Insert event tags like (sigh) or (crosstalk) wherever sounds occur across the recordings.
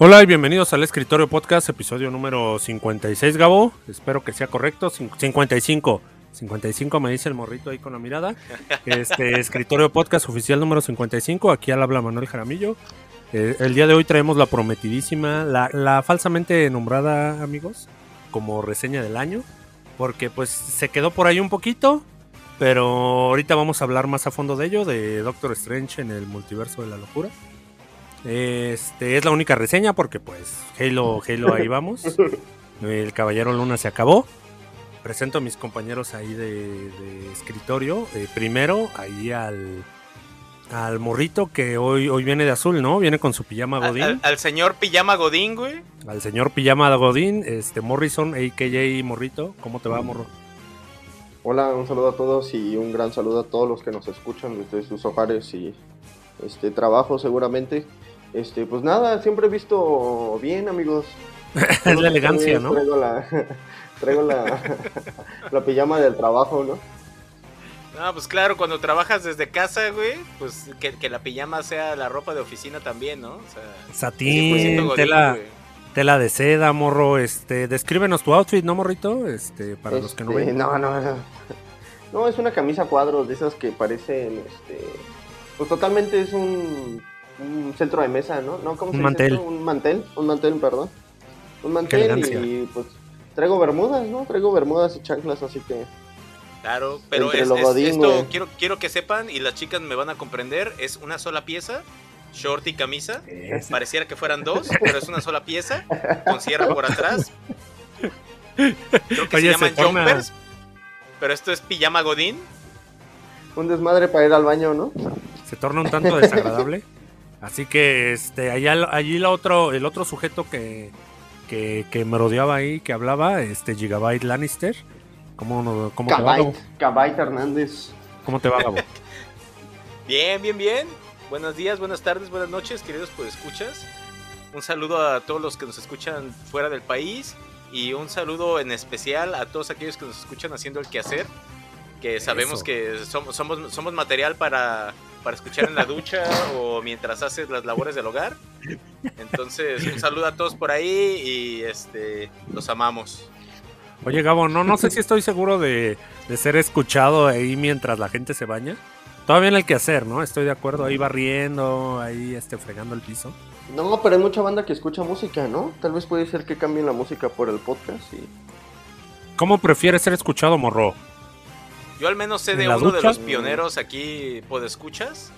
Hola y bienvenidos al Escritorio Podcast, episodio número 56, Gabo. Espero que sea correcto. 55. 55 me dice el morrito ahí con la mirada. Este (laughs) Escritorio Podcast oficial número 55. Aquí al habla Manuel Jaramillo. Eh, el día de hoy traemos la prometidísima, la, la falsamente nombrada, amigos, como reseña del año. Porque pues se quedó por ahí un poquito. Pero ahorita vamos a hablar más a fondo de ello, de Doctor Strange en el multiverso de la locura. Este es la única reseña porque pues Halo, Halo ahí vamos. (laughs) El Caballero Luna se acabó. Presento a mis compañeros ahí de, de escritorio. Eh, primero, ahí al, al morrito que hoy, hoy viene de azul, ¿no? Viene con su pijama Al, Godín. al- al señor Pijama Godín, güey. Al señor pijama Godín, este Morrison, AKJ Morrito. ¿Cómo te va, morro? Hola, un saludo a todos y un gran saludo a todos los que nos escuchan desde sus hogares y este trabajo seguramente. Este, pues nada, siempre he visto bien, amigos. (laughs) es la elegancia, ¿no? Traigo la, (laughs) traigo la, (laughs) la pijama del trabajo, ¿no? No, pues claro, cuando trabajas desde casa, güey, pues que, que la pijama sea la ropa de oficina también, ¿no? O sea, 100% Satín, Godín, tela, güey. tela de seda, morro. Este, descríbenos tu outfit, ¿no, morrito? Este, para los que no Este, ven. No, no, no. No, es una camisa cuadros de esas que parecen, este, pues totalmente es un, un centro de mesa, ¿no? no ¿cómo Un se dice mantel. esto? Un mantel, un mantel, perdón. Un mantel y pues traigo bermudas, ¿no? Traigo bermudas y chanclas, así que Claro, pero Entre es, lo es- Godín, esto güey. quiero, quiero que sepan y las chicas me van a comprender, es una sola pieza, short y camisa. Es- Pareciera que fueran dos, pero es una sola pieza, con cierre por atrás. Creo que Oye, se llaman jumpers, pero esto es pijama Godín. un desmadre para ir al baño, ¿no? se torna un tanto desagradable. (laughs) Así que este, allá, allí la otro, el otro sujeto que, que, que merodeaba ahí, que hablaba, este Gigabyte Lannister. ¿Cómo, no- cómo te va, Gabo? Hernández. ¿Cómo te va, Gabo? (laughs) Bien, bien, bien. Buenos días, buenas tardes, buenas noches, queridos escuchas. Un saludo a todos los que nos escuchan fuera del país y un saludo en especial a todos aquellos que nos escuchan haciendo el quehacer, que sabemos Eso. que somos, somos, somos material para, para escuchar en la ducha (laughs) o mientras haces las labores del hogar. Entonces, un saludo a todos por ahí y este los amamos. Oye, Gabo, no, no sé si estoy seguro de, de ser escuchado ahí mientras la gente se baña. Todavía en el quehacer, ¿no? Estoy de acuerdo, ahí barriendo, ahí este, fregando el piso. No, pero hay mucha banda que escucha música, ¿no? Tal vez puede ser que cambien la música por el podcast y ¿Cómo prefieres ser escuchado, morro? Yo al menos sé ¿En de uno de los pioneros aquí, escuchas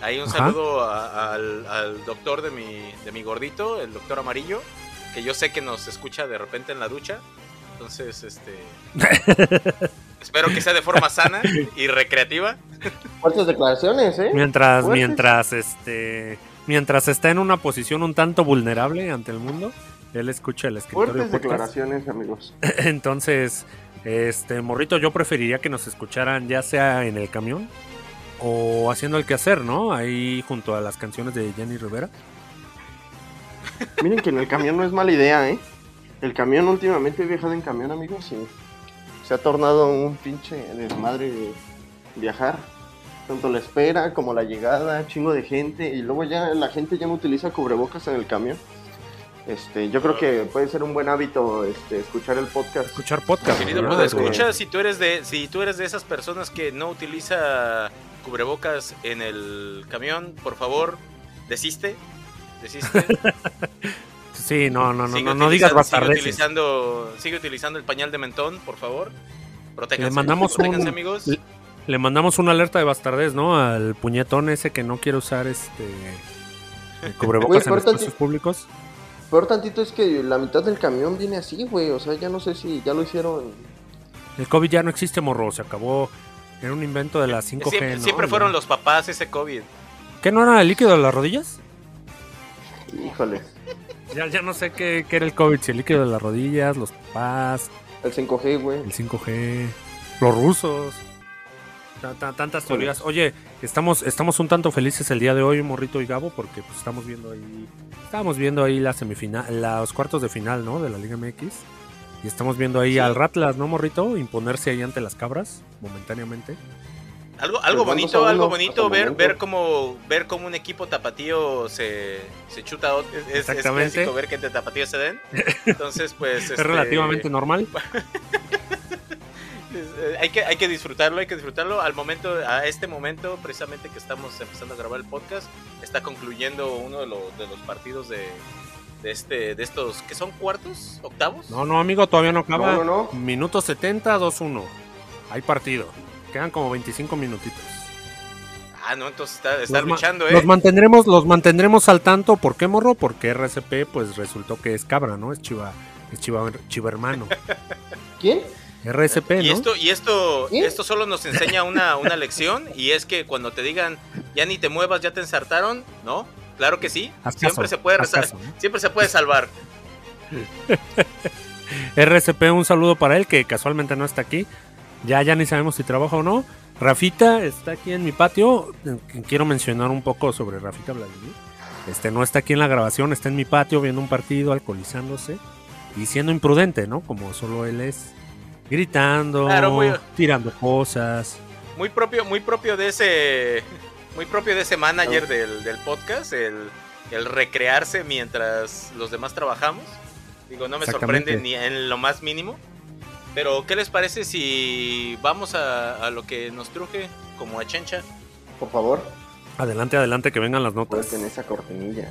Ahí un Ajá. saludo a- al, al doctor de mi, de mi gordito, el doctor amarillo, que yo sé que nos escucha de repente en la ducha. Entonces, este... (laughs) espero que sea de forma sana y recreativa. fuertes declaraciones, ¿eh? Mientras, Fuertes. mientras, este, mientras está en una posición un tanto vulnerable ante el mundo, él escucha el escritorio Fuertes podcast. declaraciones, amigos. (laughs) Entonces, este, morrito, yo preferiría que nos escucharan ya sea en el camión o haciendo el quehacer, ¿no? Ahí junto a las canciones de Jenny Rivera. (laughs) Miren que en el camión no es mala idea, ¿eh? El camión últimamente he viajado en camión, amigos, y se ha tornado un pinche desmadre de viajar. Tanto la espera como la llegada, chingo de gente, y luego ya la gente ya no utiliza cubrebocas en el camión. Este, yo creo que puede ser un buen hábito este, escuchar el podcast. Escuchar podcast. Querido, ¿no? pues, Güey. escucha, si tú eres de, si tú eres de esas personas que no utiliza cubrebocas en el camión, por favor, desiste. Desiste. (laughs) Sí, no, no, no, Sigue no, no digas utilizando- sigue bastardeces. utilizando, sigue utilizando el pañal de mentón, por favor. Protéjanse. Le mandamos protéjanse, un- amigos. le- Le mandamos una alerta de bastardez, ¿no? Al puñetón ese que no quiere usar este el (laughs) cubrebocas en espacios públicos. Peor tantito es que la mitad del camión viene así, güey. O sea, ya no sé si ya lo hicieron. El COVID ya no existe, morro, se acabó. Era un invento de la 5G, siempre, ¿no? siempre Ya. fueron los papás ese COVID. ¿Qué no era el líquido de las rodillas? Híjole. Ya, ya no sé qué, qué era el COVID, si el líquido de las rodillas, los papás, El 5G, güey. el 5G, los rusos. Ta- ta- tantas teorías. Oye, estamos, estamos un tanto felices el día de hoy, Morrito y Gabo, porque pues, estamos viendo ahí. Estábamos viendo ahí la semifinal, los cuartos de final, ¿no? De la Liga MX. Y estamos viendo ahí Sí. al Ratlas, ¿no, Morrito? Imponerse ahí ante las cabras, momentáneamente. Algo, algo bonito, algo bonito ver, momento. ver cómo ver cómo un equipo tapatío se, se chuta otro. Es, es Exactamente. clásico ver que entre tapatíos se den. Entonces, pues. (laughs) Es relativamente normal. (laughs) Eh, Hay que, hay que disfrutarlo, hay que disfrutarlo. Al momento, a este momento, precisamente que estamos empezando a grabar el podcast, está concluyendo uno de, los de los partidos de, de este, de estos, que son cuartos, octavos. No, no, amigo, todavía no acaba. No, no, no. Minuto 70, 2-1. Hay partido. Quedan como 25 minutitos. Ah, no, entonces está, está luchando, ¿eh? Los mantendremos, los mantendremos al tanto. ¿Por qué, morro? Porque RCP, pues resultó que es cabra, ¿no? Es chiva, es chiva, chiva hermano. (laughs) ¿Quién? RCP, Y ¿no? esto, y esto, ¿Eh? esto solo nos enseña una, una lección, y es que cuando te digan ya ni te muevas, ya te ensartaron, ¿no? Claro que sí. Haz Siempre caso, se puede caso, siempre se puede salvar. (laughs) RCP, un saludo para él, que casualmente no está aquí. Ya, ya ni sabemos si trabaja o no. Rafita está aquí en mi patio. eh, Quiero mencionar un poco sobre Rafita Vladimir. Este no está aquí en la grabación, está en mi patio viendo un partido, alcoholizándose y siendo imprudente, ¿no? Como solo él es. Gritando, Claro, muy- tirando cosas. Muy propio, muy propio de ese. Muy propio de ese manager del, del podcast, el, el recrearse mientras los demás trabajamos. Digo, no me sorprende ni en lo más mínimo. Pero, ¿qué les parece si vamos a, a lo que nos truje como a Chencha? Por favor, Adelante, adelante, que vengan las notas. suelten esa cortinilla.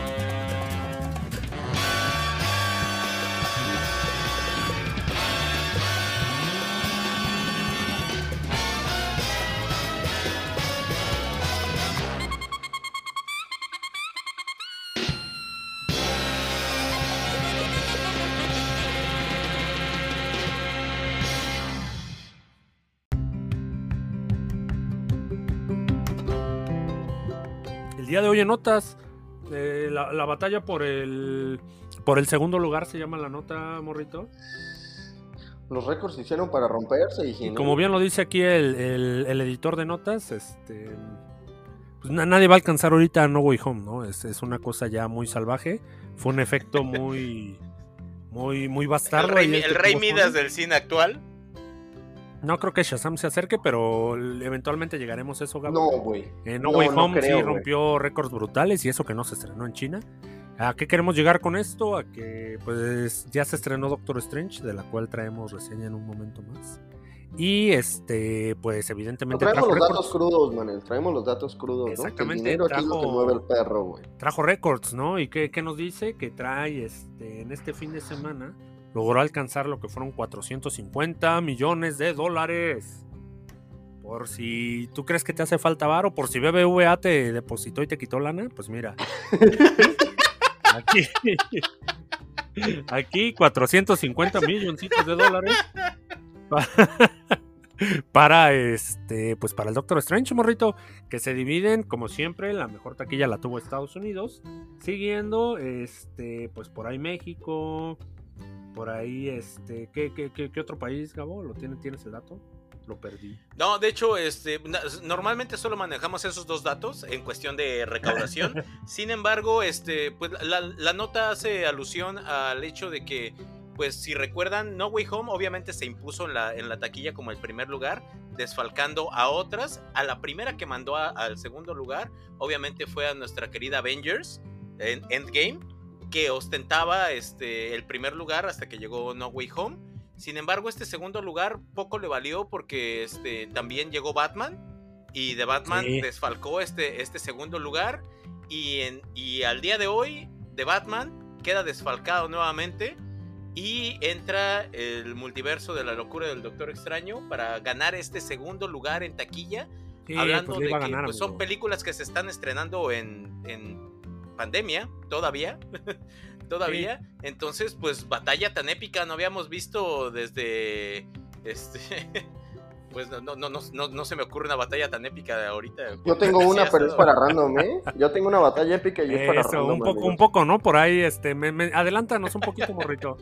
Notas, eh, la, la batalla por el por el segundo lugar se llama la nota, morrito. Los récords se hicieron para romperse y, como bien lo dice aquí el, el- el editor de notas, este pues na- nadie va a alcanzar ahorita a No Way Home, ¿no? Es, es una cosa ya muy salvaje. Fue un efecto muy muy muy El bastardo. rey, ahí el rey tuvo Midas del cine actual. No creo que Shazam se acerque, pero eventualmente llegaremos a eso, Gabo. No, güey. Eh, no, No, Way no Home creo, sí rompió récords brutales y eso que no se estrenó en China. ¿A qué queremos llegar con esto? A que pues ya se estrenó Doctor Strange, de la cual traemos reseña en un momento más. Y este, pues No, evidentemente traemos trajo los datos récords, crudos, Manel. Traemos los datos crudos, ¿no? Que el Exactamente, dinero aquí es lo que trajo- mueve el perro, güey. trajo récords, ¿no? ¿Y qué, qué nos dice? Que trae este, en este fin de semana, logró alcanzar lo que fueron 450 millones de dólares. Por si tú crees que te hace falta varo, por si BBVA te depositó y te quitó lana, pues mira. (laughs) Aquí, aquí 450 milloncitos de dólares pa- (laughs) para este, pues para el Doctor Strange, morrito, que se dividen, como siempre, la mejor taquilla la tuvo Estados Unidos, siguiendo, este, pues por ahí México, por ahí, este, ¿qué, qué, qué- qué otro país, Gabo? ¿Lo tiene, tienes el dato? Lo perdí. No, de hecho, este, normalmente solo manejamos esos dos datos en cuestión de recaudación. (laughs) Sin embargo, este, pues la, la nota hace alusión al hecho de que, pues si recuerdan, No Way Home obviamente se impuso en la, en la taquilla como el primer lugar, desfalcando a otras. A la primera que mandó a- al segundo lugar, obviamente fue a nuestra querida Avengers en Endgame, que ostentaba este, el primer lugar hasta que llegó No Way Home. Sin embargo, este segundo lugar poco le valió porque este, también llegó Batman y de Batman Sí. desfalcó este, este segundo lugar y, en, y al día de hoy de Batman queda desfalcado nuevamente y entra el multiverso de la locura del Doctor Extraño para ganar este segundo lugar en taquilla Sí, hablando pues le de que ganar, pues, son películas que se están estrenando en, en pandemia todavía. (laughs) todavía. Entonces, pues batalla tan épica no habíamos visto desde este (laughs) pues no, no, no, no, no se me ocurre una batalla tan épica de ahorita. Yo tengo (laughs) una, pero es para random, ¿eh? Yo tengo una batalla épica y es para random. un poco, un poco, ¿no? Por ahí, este, me, me- adelántanos un poquito, morrito.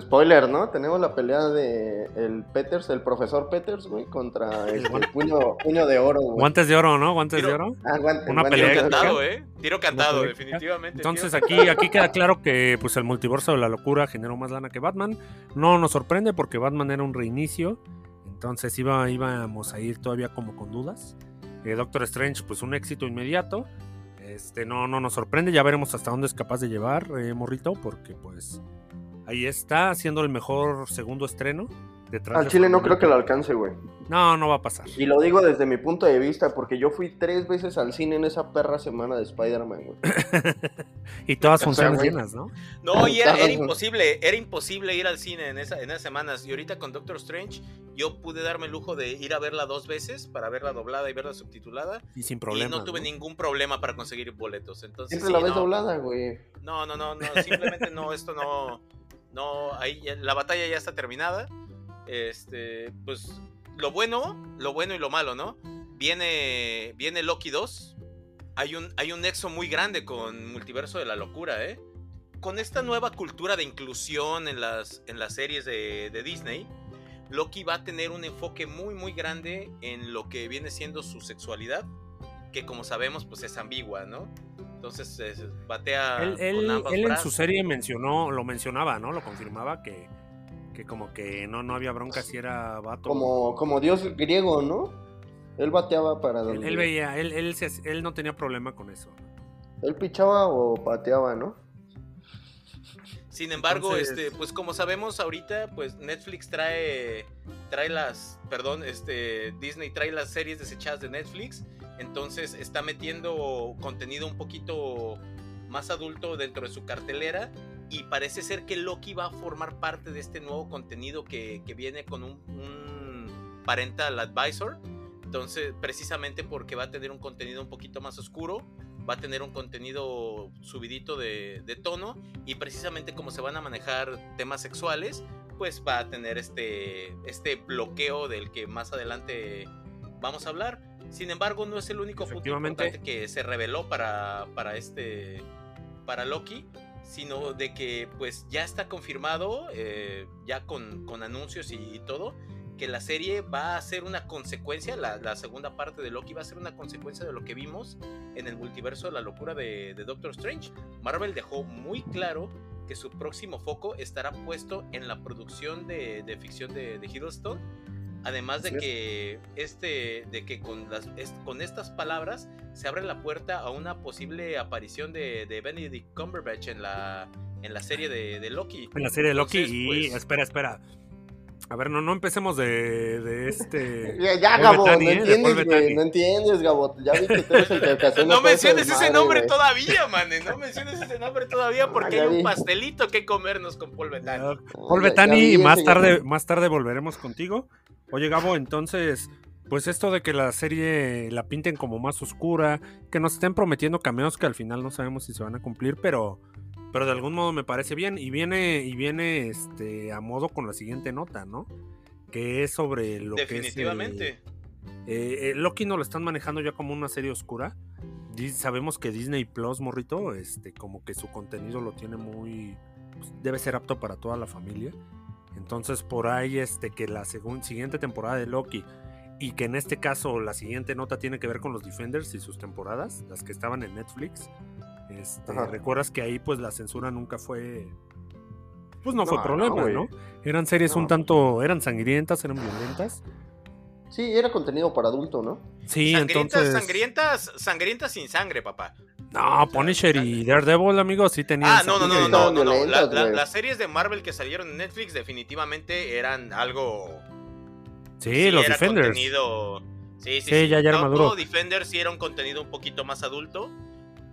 Spoiler, ¿no? Tenemos la pelea de el Peters, el profesor Peters, güey, contra El este, puño, puño de oro, güey. Guantes de oro, ¿no? Guantes de Tiro- oro. Ah, guante- una guante Tiro pelea oro. cantado, ¿eh? Tiro cantado, definitivamente. Entonces tiro aquí, aquí queda claro que pues el multiverso de la locura generó más lana que Batman. No nos sorprende porque Batman era un reinicio. Entonces iba, íbamos a ir todavía como con dudas. Eh, Doctor Strange, pues un éxito inmediato. Este, no, no nos sorprende. Ya veremos hasta dónde es capaz de llevar eh, Morrito. Porque pues ahí está haciendo el mejor segundo estreno. Detrás Al de chile no creo que lo alcance, güey. No, no va a pasar. Y lo digo desde mi punto de vista, porque yo fui tres veces al cine en esa perra semana de Spider-Man, güey. (laughs) y todas (laughs) funciones llenas, ¿no? No, y era, imposible, era imposible ir al cine en, esa, en esas semanas. Y ahorita con Doctor Strange, yo pude darme el lujo de ir a verla dos veces para verla doblada y verla subtitulada. Y sin y problemas. no tuve ningún problema para conseguir boletos. Entonces, Siempre sí, la ves no, doblada, güey. No, no, no, no, simplemente no, esto no, no, ahí la batalla ya está terminada. Este, pues, lo bueno, lo bueno y lo malo, ¿no? Viene, viene Loki 2. Hay un, hay un nexo muy grande con Multiverso de la Locura, ¿eh? Con esta nueva cultura de inclusión en las, en las series de, de Disney, Loki va a tener un enfoque muy, muy grande en lo que viene siendo su sexualidad, que como sabemos, pues es ambigua, ¿no? Entonces, es- batea Él, con él- ambas él en su serie mencionó, lo mencionaba, ¿no? Lo confirmaba que, que como que no, no había bronca si era vato. Como, como dios griego, ¿no? Él bateaba para él, donde. él veía, él, él, no tenía problema con eso. Él pichaba o pateaba, ¿no? Sin embargo, Entonces- este, pues como sabemos ahorita, pues Netflix trae, trae las, perdón, este, Disney trae las series desechadas de Netflix, entonces está metiendo contenido un poquito más adulto dentro de su cartelera y parece ser que Loki va a formar parte de este nuevo contenido que, que viene con un, parental advisor, entonces precisamente porque va a tener un contenido un poquito más oscuro, va a tener un contenido subidito de, de tono y precisamente como se van a manejar temas sexuales, pues va a tener este, este bloqueo del que más adelante vamos a hablar. Sin embargo, no es el único punto importante que se reveló para, para este para Loki, sino de que pues ya está confirmado, eh, ya con, con anuncios y, y todo, que la serie va a ser una consecuencia, la, la segunda parte de Loki va a ser una consecuencia de lo que vimos en el multiverso de la locura de, de Doctor Strange. Marvel dejó muy claro que su próximo foco estará puesto en la producción de, de ficción de, de Hiddleston. Además de que, este, de que con, las, es- con estas palabras se abre la puerta a una posible aparición de, de Benedict Cumberbatch en la, en la serie de, de Loki. En la serie de Loki Entonces, y pues, espera, espera. A ver, no, no empecemos de, de este. (laughs) Ya, Gabo, no ¿eh? Entiendes, güey. No entiendes, Gabo. Ya vi que tú eres el que (laughs) ocasiona No menciones ese nombre todavía, man. No menciones ese nombre todavía porque Ah, hay un pastelito que comernos con Paul Bettany. Paul Bettany, más tarde, más tarde volveremos contigo. Oye, Gabo, entonces, pues esto de que la serie la pinten como más oscura, que nos estén prometiendo cameos que al final no sabemos si se van a cumplir, pero, pero de algún modo me parece bien. Y viene, y viene este a modo con la siguiente nota, ¿no? Que es sobre lo Definitivamente. que es. eh, eh, Loki no lo están manejando ya como una serie oscura. Sabemos que Disney Plus, morrito, este, como que su contenido lo tiene muy. pues, debe ser apto para toda la familia. Entonces, por ahí, este, que la siguiente temporada de Loki y que en este caso la siguiente nota tiene que ver con los Defenders y sus temporadas, las que estaban en Netflix. Este. Recuerdas que ahí, pues la censura nunca fue. Pues no, fue problema. ¿no? Eran series un tanto. eran sangrientas, eran violentas. Sí, era contenido para adulto, ¿no? Sí, sangrientas, entonces. sangrientas, sangrientas sin sangre, papá. No, Punisher y Daredevil, amigos, sí tenían. Ah, no, no, no, no, no, no, no. La- la- las series de Marvel que salieron en Netflix definitivamente eran algo. Sí, los era Defenders. contenido. Sí, sí, Sí, sí. ya- ya era Todo- maduro. todo Defenders sí era un contenido un poquito más adulto,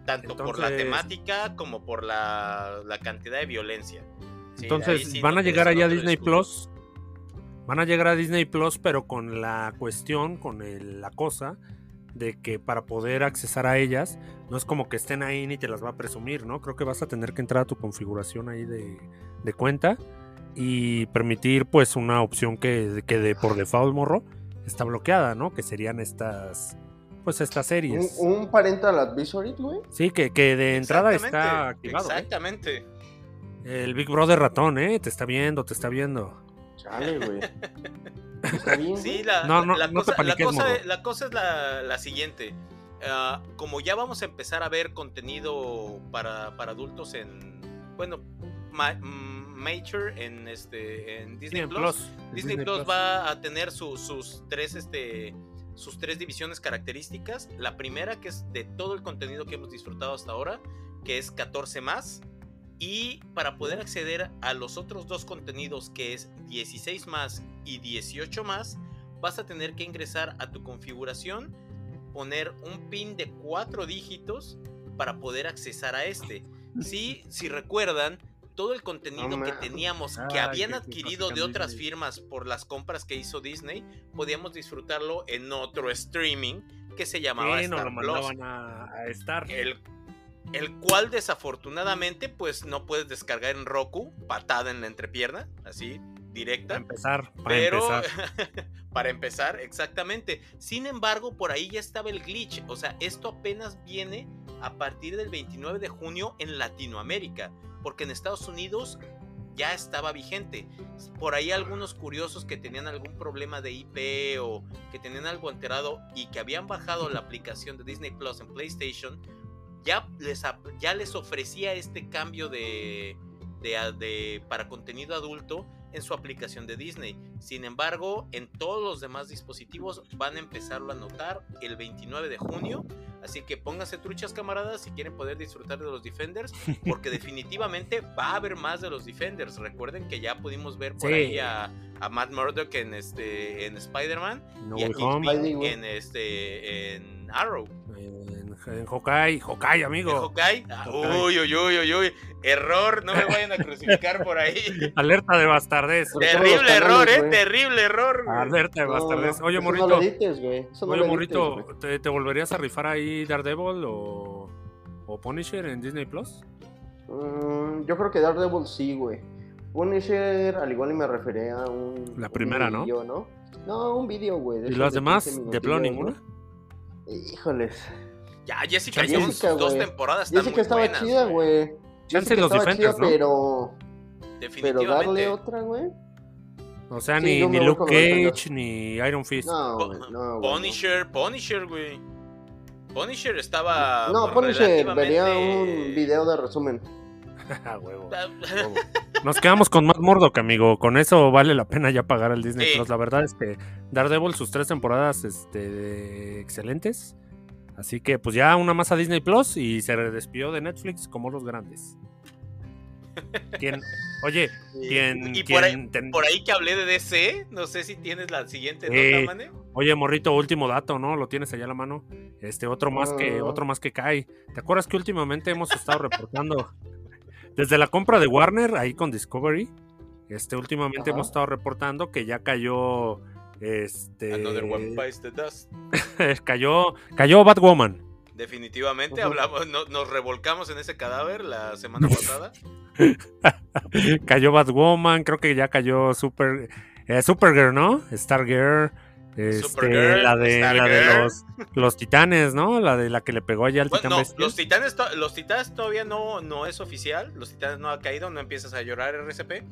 tanto por la temática como por la, la cantidad de violencia. Entonces, sí van no a llegar allá a no Disney. Plus. Van a llegar a Disney Plus, pero con la cuestión, con el- la cosa de que para poder accesar a ellas, no es como que estén ahí ni te las va a presumir, ¿no? Creo que vas a tener que entrar a tu configuración ahí de, de cuenta y permitir pues una opción que, que de por default morro está bloqueada, ¿no? Que serían estas, pues estas series. un parental advisory, güey. Sí, que, que de entrada está Exactamente, activado. ¿eh? Exactamente. El Big Brother ratón, ¿eh? Te está viendo, te está viendo. Chale, güey. (laughs) Está bien. Sí, la, No, no, la no te cosa, la, paniques, cosa, morro. la cosa es la, la siguiente. Ah, como ya vamos a empezar a ver contenido para, para adultos en, bueno, ma- mm, Major en este en Disney Plus, Disney, Plus, va a tener su- sus tres este sus tres divisiones características. La primera que es de todo el contenido que hemos disfrutado hasta ahora, que es 14 más. Y para poder acceder a los otros dos contenidos, que es 16 más y 18 más, vas a tener que ingresar a tu configuración, poner un pin de cuatro dígitos para poder accesar a este. Sí, si recuerdan, todo el contenido No que teníamos, que habían adquirido de otras Disney. firmas por las compras que hizo Disney, podíamos disfrutarlo en otro streaming que se llamaba Sí, Star lo Plus mandaban a, a Star. el, el cual desafortunadamente pues no puedes descargar en Roku, patada en la entrepierna, así, Para directa. empezar, para Pero empezar. (laughs) para empezar, exactamente. Sin embargo, por ahí ya estaba el glitch. O sea, esto apenas viene a partir del 29 de junio en Latinoamérica. Porque en Estados Unidos ya estaba vigente. Por ahí algunos curiosos que tenían algún problema de IP o que tenían algo enterado y que habían bajado la aplicación de Disney Plus en PlayStation, ya les, ya les ofrecía este cambio de, de, para contenido adulto en su aplicación de Disney. Sin embargo, en todos los demás dispositivos van a empezarlo a notar el 29 de junio. Así que pónganse truchas, camaradas, si quieren poder disfrutar de los Defenders, porque (laughs) definitivamente va a haber más de los Defenders. Recuerden que ya pudimos ver por Sí. ahí a, a Matt Murdock en este en Spider-Man No y a güey. en este en Arrow. en, en Hawkeye, Hawkeye, ¿En amigo. Hawkeye? Ah, Hawkeye. Uy, uy, uy, uy, uy. Error, no me vayan a crucificar por ahí. (laughs) Alerta de bastardez. Terrible error, canales, eh. Terrible error. Alerta de No, bastardez. Oye, eso morrito. No lo edites, güey. Eso no Oye, morrito. ¿te, te volverías a rifar ahí Daredevil o, o Punisher en Disney Plus? Mm, yo creo que Daredevil sí, güey. Punisher, al igual y me refería a un. La un primera, ¿no? videillo, ¿no? No, un video, güey. ¿Y las de demás? 15 ¿De plano ninguna? ¿no? Híjoles. Ya, Jessica Jessica, Jones, dos temporadas están Jessica muy estaba buenas. chida, güey. Jessica los estaba chida, ¿no? pero. Pero Definitivamente. darle otra, güey. O sea, Sí, ni, Luke. Cage, ni Iron Fist. No, Po- güey, no, güey. Punisher, Punisher, güey. Punisher estaba. No, Punisher, relativamente- vería un video de resumen. (laughs) Huevo. Ah, huevo. Nos quedamos con Matt Murdock, amigo. Con eso vale la pena ya pagar al Disney Sí. Plus. La verdad es que Daredevil, sus tres temporadas este, excelentes. Así que pues ya una más a Disney Plus y se despidió de Netflix como los grandes. ¿Quién? Oye, (laughs) ¿quién? Y por ahí, ten- por ahí que hablé de DC, no sé si tienes la siguiente nota, Mane. Oye, morrito, último dato, ¿no? Lo tienes allá a la mano. Este, otro más que, Ah. otro más que cae. ¿Te acuerdas que últimamente hemos estado reportando desde la compra de Warner ahí con Discovery? Este, últimamente Ajá. hemos estado reportando que ya cayó. Este. Another One (laughs) Bites the Dust. cayó. Cayó Batwoman. Definitivamente hablamos, no- nos revolcamos en ese cadáver la semana pasada. (laughs) cayó Batwoman. Creo que ya cayó Super. eh, Supergirl, ¿no? Stargirl. Este, la de, la de los, los titanes, ¿no? La de la que le pegó allá al Bueno, titán no, bestia. los titanes, los titanes todavía no, no es oficial. Los titanes no ha caído, no empiezas a llorar RCP.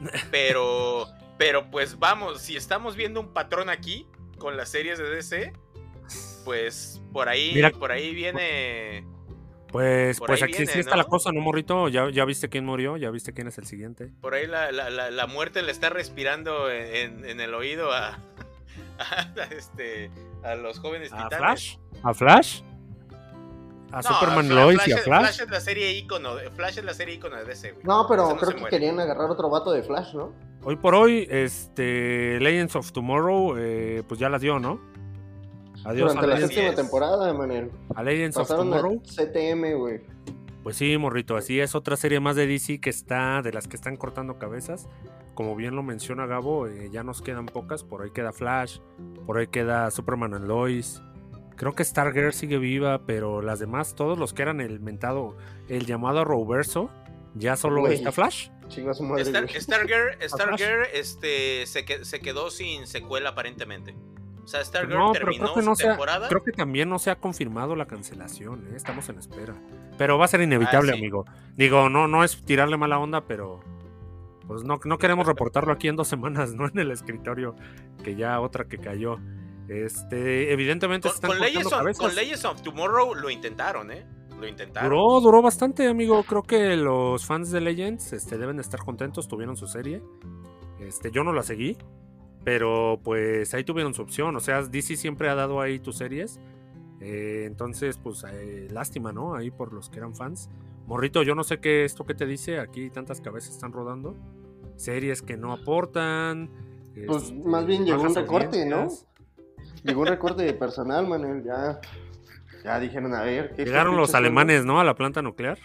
(laughs) Pero, pero pues vamos, si estamos viendo un patrón aquí con las series de DC, pues por ahí, Mira- por ahí viene. Pues, Por pues aquí viene, sí está ¿no? la cosa, ¿no, morrito? ¿Ya, ya viste quién murió, ya viste quién es el siguiente. Por ahí la, la- la- la muerte le está respirando en, en el oído a, a, (laughs) este, a los jóvenes ¿A titanes. Flash? ¿A Flash? ¿A No, Superman Lois y a es- Flash? Flash es la serie ícono, de- Flash es la serie ícono de DC, güey. No, pero no creo que muere. querían agarrar otro vato de Flash, ¿no? Hoy por hoy, este Legends of Tomorrow, eh, pues ya la dio, ¿no? Adiós a Durante la séptima temporada, manel. a Legends of Pasaron a Tomorrow. CTM, güey. Pues sí, morrito, así es otra serie más de DC que está, de las que están cortando cabezas. Como bien lo menciona Gabo, eh, ya nos quedan pocas. Por ahí queda Flash, por ahí queda Superman and Lois. Creo que Stargirl sigue viva, pero las demás, todos los que eran el mentado, el llamado Roverso, ya solo está Flash. Chinga su madre, Star-. Stargirl, (laughs) Stargirl este, se, que- se quedó sin secuela aparentemente. O sea, Stargirl No, pero terminó creo que no se temporada. creo que también no se ha confirmado la cancelación, ¿eh? estamos en espera. Pero va a ser inevitable, Ah, sí. amigo. Digo, no, no es tirarle mala onda, pero pues no, no queremos reportarlo aquí en dos semanas, ¿no? (laughs) En el escritorio, que ya otra que cayó. Este, evidentemente se Con, están con Legends of, con. Legends of Tomorrow lo intentaron, ¿eh? Lo intentaron. Duró, duró bastante, amigo. Creo que los fans de Legends este, deben de estar contentos. Tuvieron su serie. Este, yo no la seguí. Pero pues ahí tuvieron su opción. O sea, DC siempre ha dado ahí tus series. Eh, entonces, pues eh, lástima, ¿no? Ahí por los que eran fans. Morrito, yo no sé qué esto que te dice. Aquí tantas cabezas están rodando. Series que no aportan. Pues, más bien llegó un recorte, ¿no? Llegó un recorte de personal, Manuel. Ya, ya dijeron, a ver. ¿qué Llegaron los son? alemanes, ¿no? A la planta nuclear.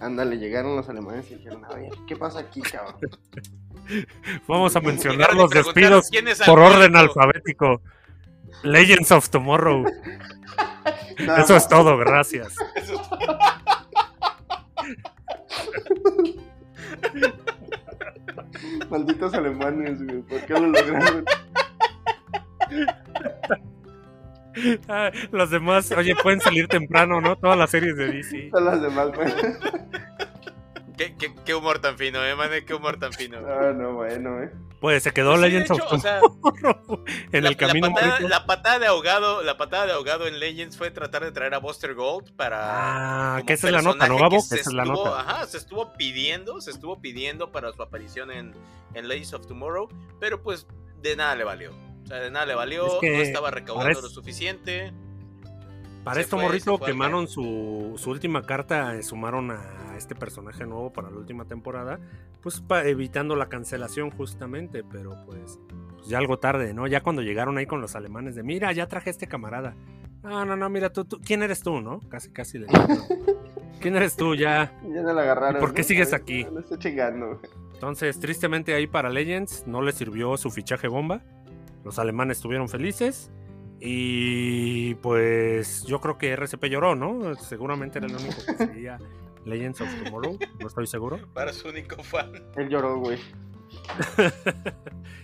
Ándale, llegaron los alemanes y dijeron, a ver, ¿qué pasa aquí, cabrón? (laughs) (laughs) Vamos a mencionar los despidos es por orden alfabético. Legends of Tomorrow. (laughs) Nada Eso es todo, gracias. (laughs) Malditos alemanes, güey. ¿Por qué lo lograron? Ah, Los demás, oye, pueden salir temprano, ¿no? Todas las series de DC. Son las demás, güey. ¿Qué, qué, qué humor tan fino, eh, mané, qué humor tan fino. Ah, no, bueno, eh. Pues se quedó Pues sí, Legends of o sea, Tomorrow en la, el camino. la patada, morrito. la patada de ahogado, la patada de ahogado en Legends fue tratar de traer a Buster Gold para Ah, que esa es la nota, ¿no, Gabo? que esa es la estuvo- nota. Ajá, se estuvo pidiendo, se estuvo pidiendo para su aparición en, en Legends of Tomorrow, pero pues de nada le valió. O sea, de nada le valió, Es que no estaba recaudando parece- lo suficiente. Para se esto, fue- Morrito, quemaron su, su última carta, eh, sumaron a este personaje nuevo para la última temporada, pues pa- evitando la cancelación justamente, pero pues, pues ya algo tarde, ¿no? Ya cuando llegaron ahí con los alemanes de, mira, ya traje a este camarada. No, no, no, mira, tú, tú ¿quién eres tú, no? Casi, casi le dijeron. (laughs) ¿Quién eres tú ya? Ya no la agarraron. ¿Y por qué ¿no? sigues aquí? No estoy chingando. Entonces, tristemente ahí para Legends no le sirvió su fichaje bomba. Los alemanes estuvieron felices. Y pues yo creo que RCP lloró, ¿no? Seguramente era el único que seguía Legends of Tomorrow, no estoy seguro. (laughs) Para su único fan. Él lloró, güey. (laughs)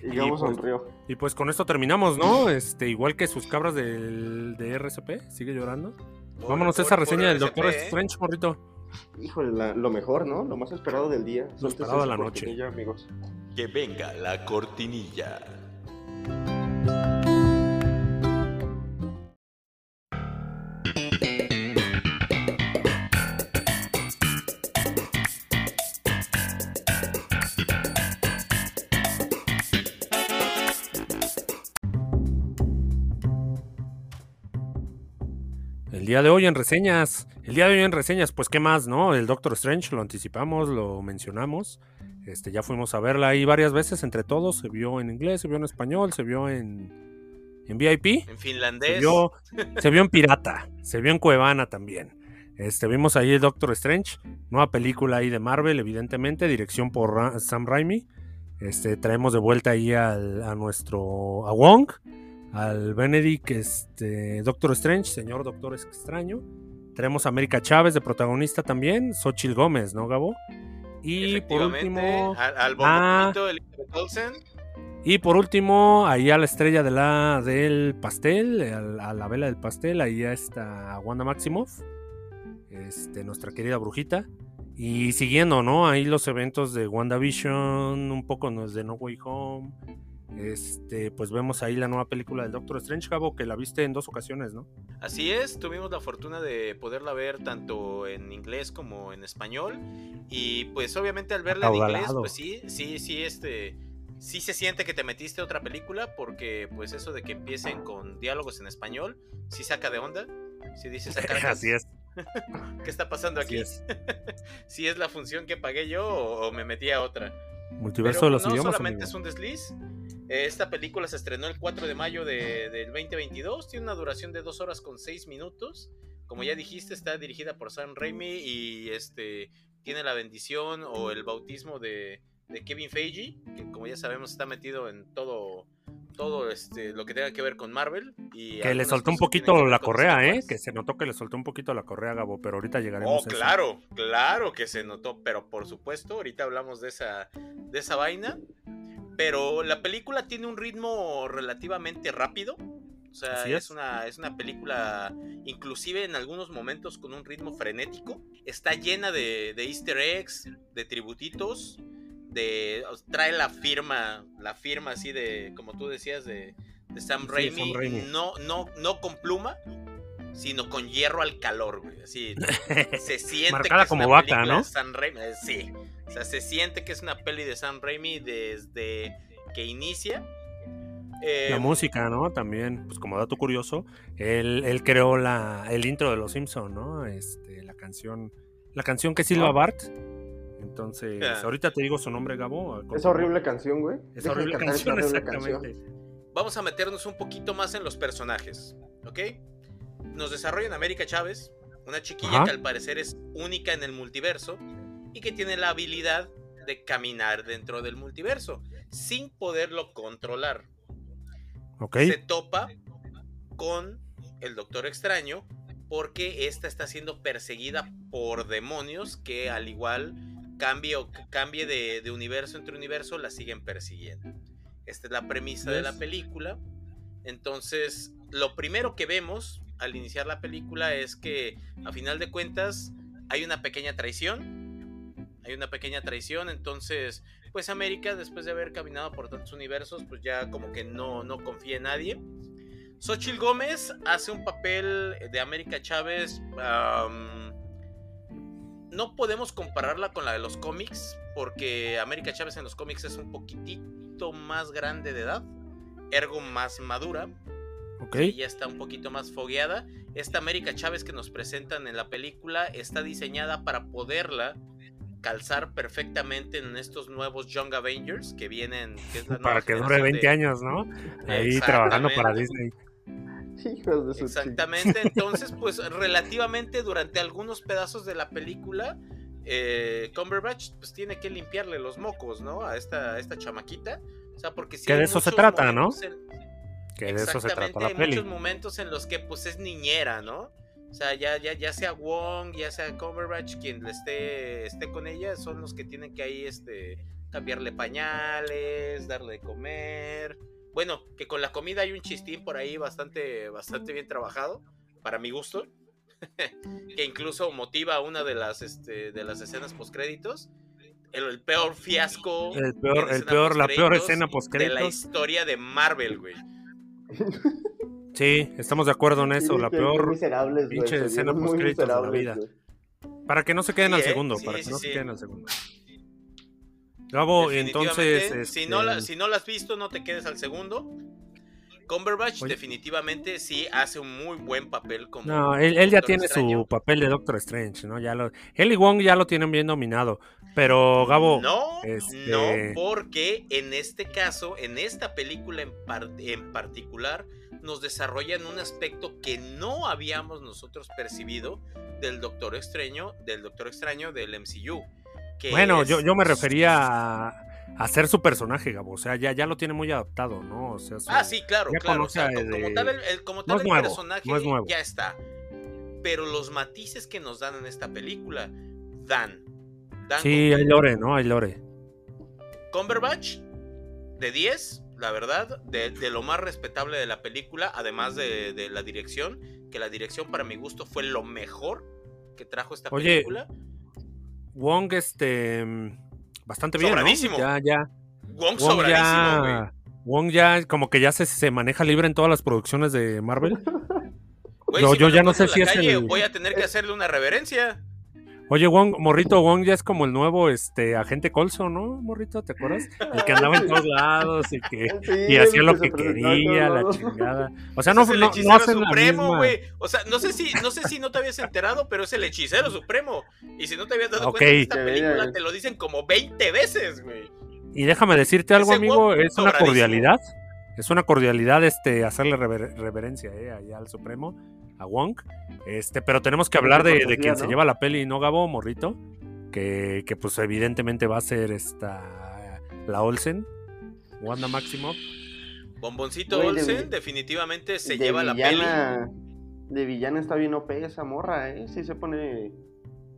y Y pues- sonrió. Y pues con esto terminamos, ¿no? Este, igual que sus cabras del, de RCP, sigue llorando. Vámonos a esa reseña del Doctor ¿eh? Strange, morrito. Híjole, la- lo mejor, ¿no? Lo más esperado del día. Lo esperado de la noche. amigos. Que venga la cortinilla. Día de hoy en reseñas, el día de hoy en reseñas, pues qué más, ¿no? El Doctor Strange lo anticipamos, lo mencionamos. Este, ya fuimos a verla ahí varias veces entre todos, se vio en inglés, se vio en español, se vio en, en VIP, En se finlandés. vio, se vio en (laughs) Pirata, se vio en Cuevana también. Este, vimos ahí el Doctor Strange, nueva película ahí de Marvel, evidentemente, dirección por Sam Raimi. Este, traemos de vuelta ahí al- a nuestro a Wong, al Benedict este, Doctor Strange, señor Doctor Extraño. Tenemos a América Chávez de protagonista también, Xochitl Gómez, ¿no, Gabo? Y por último, al, al Ah. Olsen. y por último, ahí a la estrella de la, del pastel, a, a la vela del pastel, ahí está Wanda Maximoff, este, nuestra querida brujita. Y siguiendo, ¿no? Ahí los eventos de WandaVision, un poco nos de No Way Home. Este, pues vemos ahí la nueva película del Doctor Strange, Gabo, que la viste en dos ocasiones, ¿no? Así es, tuvimos la fortuna de poderla ver tanto en inglés como en español. Y pues obviamente al verla en inglés, pues sí, sí, sí, este. Sí se siente que te metiste a otra película porque pues eso de que empiecen con diálogos en español, sí saca de onda. Si dices acá, Así es. (laughs) ¿qué está pasando Así aquí? es. (laughs) si es la función que pagué yo o, o me metí a otra. Multiverso Pero de los no idiomas. solamente amigo. es un desliz. Esta película se estrenó el 4 de mayo de- del 2022. Tiene una duración de 2 horas con 6 minutos. Como ya dijiste, está dirigida por Sam Raimi y este tiene la bendición o el bautismo de, de Kevin Feige, que como ya sabemos está metido en todo todo este lo que tenga que ver con Marvel y Que le soltó un poquito la correa, ¿eh? Que se notó que le soltó un poquito la correa, Gabo, pero ahorita llegaremos Oh, a eso. claro, claro que se notó, pero por supuesto, ahorita hablamos de esa, de esa vaina. Pero la película tiene un ritmo relativamente rápido. O sea, es. es. una, es una película, inclusive en algunos momentos con un ritmo frenético. Está llena de, de easter eggs, de tributitos, de trae la firma, la firma así de, como tú decías, de, de Sam, Sí, Raimi, Sam Raimi. No, no, no con pluma, sino con hierro al calor, güey. Así (laughs) se siente Marcada que es como una vaca, ¿no? de Sam Raimi. eh, Sí, o sea, se siente que es una peli de Sam Raimi desde que inicia. Eh, La música, ¿no? También, pues como dato curioso, él, él creó la, el intro de Los Simpson, ¿no? Este, la canción, la canción que silba Ah. Bart. Entonces, Ah. ahorita te digo su nombre, Gabo. Es horrible canción, güey. Es Deja horrible esa canción, horrible exactamente. Vamos a meternos un poquito más en los personajes, ¿ok? Nos desarrollan América Chávez, una chiquilla Ajá. que al parecer es única en el multiverso y que tiene la habilidad de caminar dentro del multiverso sin poderlo controlar. Ok. Se topa con el Doctor Extraño porque esta está siendo perseguida por demonios que al igual cambie, o cambie de, de universo entre universo la siguen persiguiendo. Esta es la premisa de la película. Entonces, lo primero que vemos al iniciar la película es que a final de cuentas hay una pequeña traición. Hay una pequeña traición, entonces, pues América, después de haber caminado por tantos universos, pues ya como que no, no confía en nadie. Xochitl Gómez hace un papel de América Chávez. no podemos compararla con la de los cómics, porque América Chávez en los cómics es un poquitito más grande de edad, ergo más madura. ok. Ella está un poquito más fogueada. Esta América Chávez que nos presentan en la película está diseñada para poderla calzar perfectamente en estos nuevos Young Avengers que vienen. que es la nueva Para que dure generación 20 de- años, ¿no? Ahí trabajando para. Disney. Hijos de su Exactamente, entonces pues (laughs) relativamente durante algunos pedazos de la película eh, Cumberbatch pues tiene que limpiarle los mocos, ¿no? A esta, a esta chamaquita. O sea, porque sí Que de eso se trata, ¿no? en- Que de eso se trata la hay peli. muchos momentos en los que pues es niñera, ¿no? O sea, ya, ya, ya sea Wong, ya sea Cumberbatch, quien le esté, esté con ella, son los que tienen que ahí este, cambiarle pañales, darle de comer. Bueno, que con la comida hay un chistín por ahí bastante, bastante bien trabajado, para mi gusto. (laughs) que incluso motiva una de las, este, de las escenas postcréditos. El, el peor fiasco. El peor, el escena peor, la peor postcréditos escena De la postcréditos. historia de Marvel, güey. (laughs) Sí, estamos de acuerdo en eso. Sí, La peor. pinche escena postcréditos de la vida. Para que no se queden Sí, al ¿eh? segundo. Sí, para que sí, no sí. se queden al segundo. Gabo, entonces. Si, no la, este, si no la has visto, no te quedes al segundo. Cumberbatch Oye. definitivamente sí hace un muy buen papel como No, él, él ya tiene Extraño. su papel de Doctor Strange, ¿no? Ya lo, él y Wong ya lo tienen bien dominado. Pero, Gabo, No, este- no, porque en este caso, en esta película en, par- en particular, nos desarrollan un aspecto que no habíamos nosotros percibido del Doctor Extraño, del Doctor Extraño del MCU. que bueno, es- yo, yo me refería a, a ser su personaje, Gabo. O sea, ya, ya lo tiene muy adaptado, ¿no? O sea, su- Ah, sí, claro, claro. o sea, como, tal el, el- como tal el nuevo, personaje no ya está. Pero los matices que nos dan en esta película dan. dan Sí, hay lore, ¿no? Hay lore. Cumberbatch, de 10, la verdad, de, de lo más respetable de la película, además de, de la dirección, que la dirección para mi gusto fue lo mejor que trajo esta Oye, película. Wong, este. Bastante bien. ¿no? Sobradísimo. Ya, ya. Wong Wong sobradísimo, güey. ya. Wong ya como que ya se, se maneja libre en todas las producciones de Marvel. (laughs) Güey, yo- si yo ya no sé si es calle, el- Voy a tener que hacerle una reverencia. Oye, Wong, Morrito Wong ya es como el nuevo este agente Colso, ¿no, Morrito? ¿Te acuerdas? El que andaba en todos lados y que (laughs) Sí, y hacía lo que quería, la chingada. O sea, no, es el no, no hacen supremo, güey. O sea, no sé si, no sé si no te habías enterado, pero es el hechicero supremo. Y si no te habías dado cuenta de esta película, te lo dicen como 20 veces, güey. Y déjame decirte algo, Ese amigo, Wong es una cordialidad. Es una cordialidad este hacerle rever- reverencia eh, allá al Supremo, a Wong. Este, pero tenemos que hablar de, quien se lleva la peli, ¿no, Gabo, Morrito? Que, que pues evidentemente va a ser esta la Olsen, Wanda Maximoff. Bomboncito Güey, Olsen definitivamente se de lleva la peli. De villana está bien OP esa morra, ¿eh? Sí se pone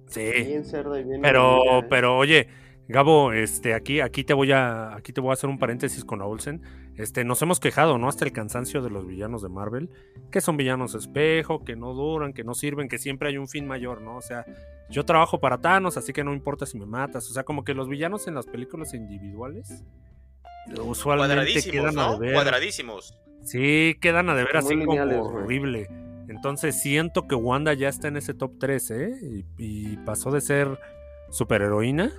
Sí. bien cerda y bien... Pero, ¿eh? pero oye, Gabo, este, aquí, aquí te voy a, aquí te voy a hacer un paréntesis con la Olsen. Este, nos hemos quejado, ¿no? Hasta el cansancio de los villanos de Marvel, que son villanos espejo, que no duran, que no sirven, que siempre hay un fin mayor, ¿no? O sea, yo trabajo para Thanos, así que no importa si me matas. O sea, como que los villanos en las películas individuales usualmente quedan a deber. Cuadradísimos. Sí, quedan a deber así como horrible. Entonces siento que Wanda ya está en ese top 3, ¿eh? Y, pasó de ser superheroína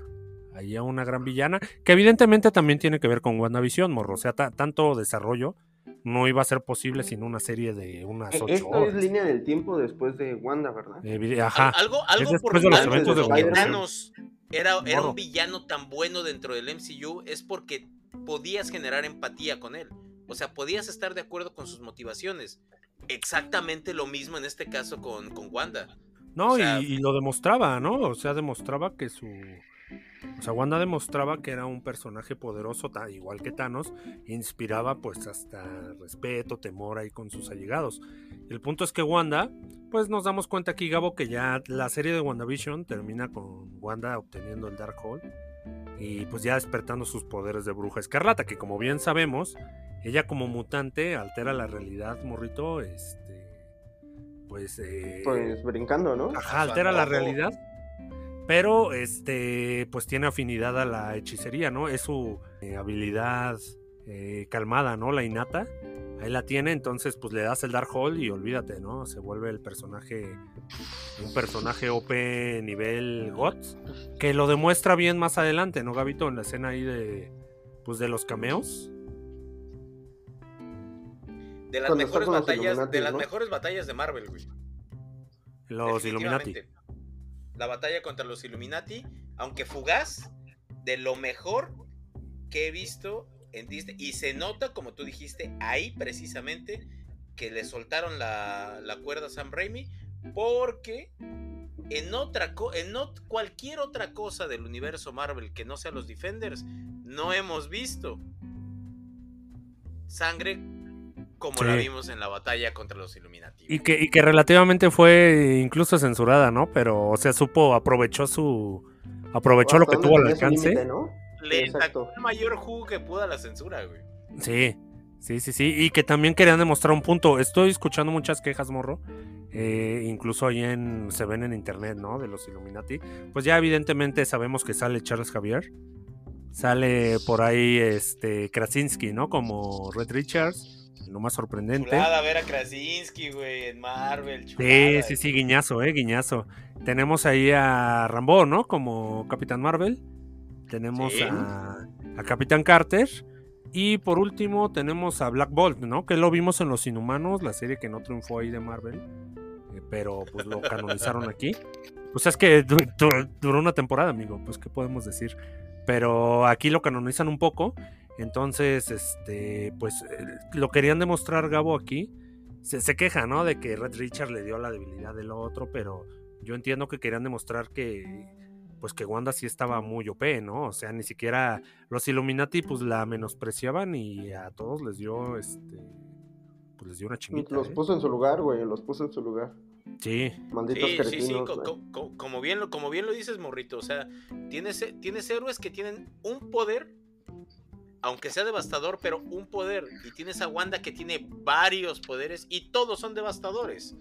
ahí a una gran villana, que evidentemente también tiene que ver con WandaVision, morro. O sea, tanto desarrollo no iba a ser posible sin una serie de unas e-, ocho Esto es línea del tiempo después de Wanda, ¿verdad? ajá. Algo, algo por de los eventos de Thanos era, era un villano tan bueno dentro del MCU es porque podías generar empatía con él. O sea, podías estar de acuerdo con sus motivaciones. Exactamente lo mismo en este caso con, con Wanda. No, y, lo demostraba, ¿no? O sea, demostraba que su. O sea, Wanda demostraba que era un personaje poderoso, igual que Thanos, inspiraba pues hasta respeto, temor ahí con sus allegados. El punto es que Wanda, pues nos damos cuenta aquí, Gabo, que ya la serie de WandaVision termina con Wanda obteniendo el Dark Hole y pues ya despertando sus poderes de bruja escarlata, que como bien sabemos, ella como mutante altera la realidad, morrito, este, pues... Eh, pues brincando, ¿no? Ajá, altera la realidad, pero este, pues tiene afinidad a la hechicería, ¿no? Es su eh, habilidad eh, calmada, ¿no? La innata. Ahí la tiene, entonces pues le das el Dark Hole y olvídate, ¿no? Se vuelve el personaje, un personaje OP nivel GOT, que lo demuestra bien más adelante, ¿no, Gabito? En la escena ahí de, pues de los cameos de las mejores batallas, de las mejores batallas de Marvel, güey. Los Illuminati. La batalla contra los Illuminati, aunque fugaz, de lo mejor que he visto en Disney. Y se nota, como tú dijiste, ahí precisamente, que le soltaron la, cuerda a Sam Raimi, porque en otra en cualquier otra cosa del universo Marvel que no sea los Defenders, no hemos visto sangre como la vimos en la batalla contra los Illuminati. Y que, y que relativamente fue incluso censurada, ¿no? Pero, o sea, supo, aprovechó su. Aprovechó lo que tuvo al alcance. Le sacó el mayor jugo que pudo a la censura, güey. Sí, sí, sí, sí. Y que también querían demostrar un punto. Estoy escuchando muchas quejas, morro. Eh, incluso ahí en, se ven en internet, ¿no? De los Illuminati. Pues ya evidentemente sabemos que sale Charles Javier. Sale por ahí este Krasinski, ¿no? Como Red Richards lo más sorprendente. Chulada ver a Krasinski, güey, en Marvel. sí, sí, sí, guiñazo, eh, guiñazo. Tenemos ahí a Rambo, ¿no? Como Capitán Marvel. Tenemos a, Capitán Carter. Y por último tenemos a Black Bolt, ¿no? Que lo vimos en Los Inhumanos, la serie que no triunfó ahí de Marvel. Eh, pero pues lo canonizaron aquí. Pues es que duró una temporada, amigo. Pues qué podemos decir. Pero aquí lo canonizan un poco. Entonces, este, pues eh, lo querían demostrar Gabo aquí. Se, queja, ¿no? De que Red Richard le dio la debilidad del otro, pero yo entiendo que querían demostrar que, pues que Wanda sí estaba muy OP, ¿no? O sea, ni siquiera los Illuminati, pues la menospreciaban y a todos les dio, este, pues les dio una chingita. Los ¿eh? puso en su lugar, güey, los puso en su lugar. Sí. Malditos sí, sí, sí. como, bien, como bien lo dices, Morrito. O sea, tienes, tienes héroes que tienen un poder aunque sea devastador, pero un poder. Y tienes a Wanda que tiene varios poderes y todos son devastadores.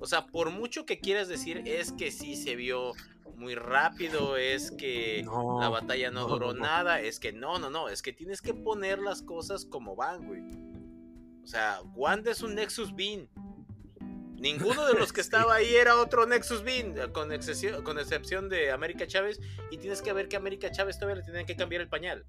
O sea, por mucho que quieras decir, es que sí se vio muy rápido, es que la batalla no, duró nada, es que no, no, no, es que tienes que poner las cosas como van, güey. O sea, Wanda es un Nexus Bean. Ninguno de los que (laughs) estaba ahí era otro Nexus Bean, con, excepción, con excepción de América Chávez. Y tienes que ver que América Chávez todavía le tienen que cambiar el pañal.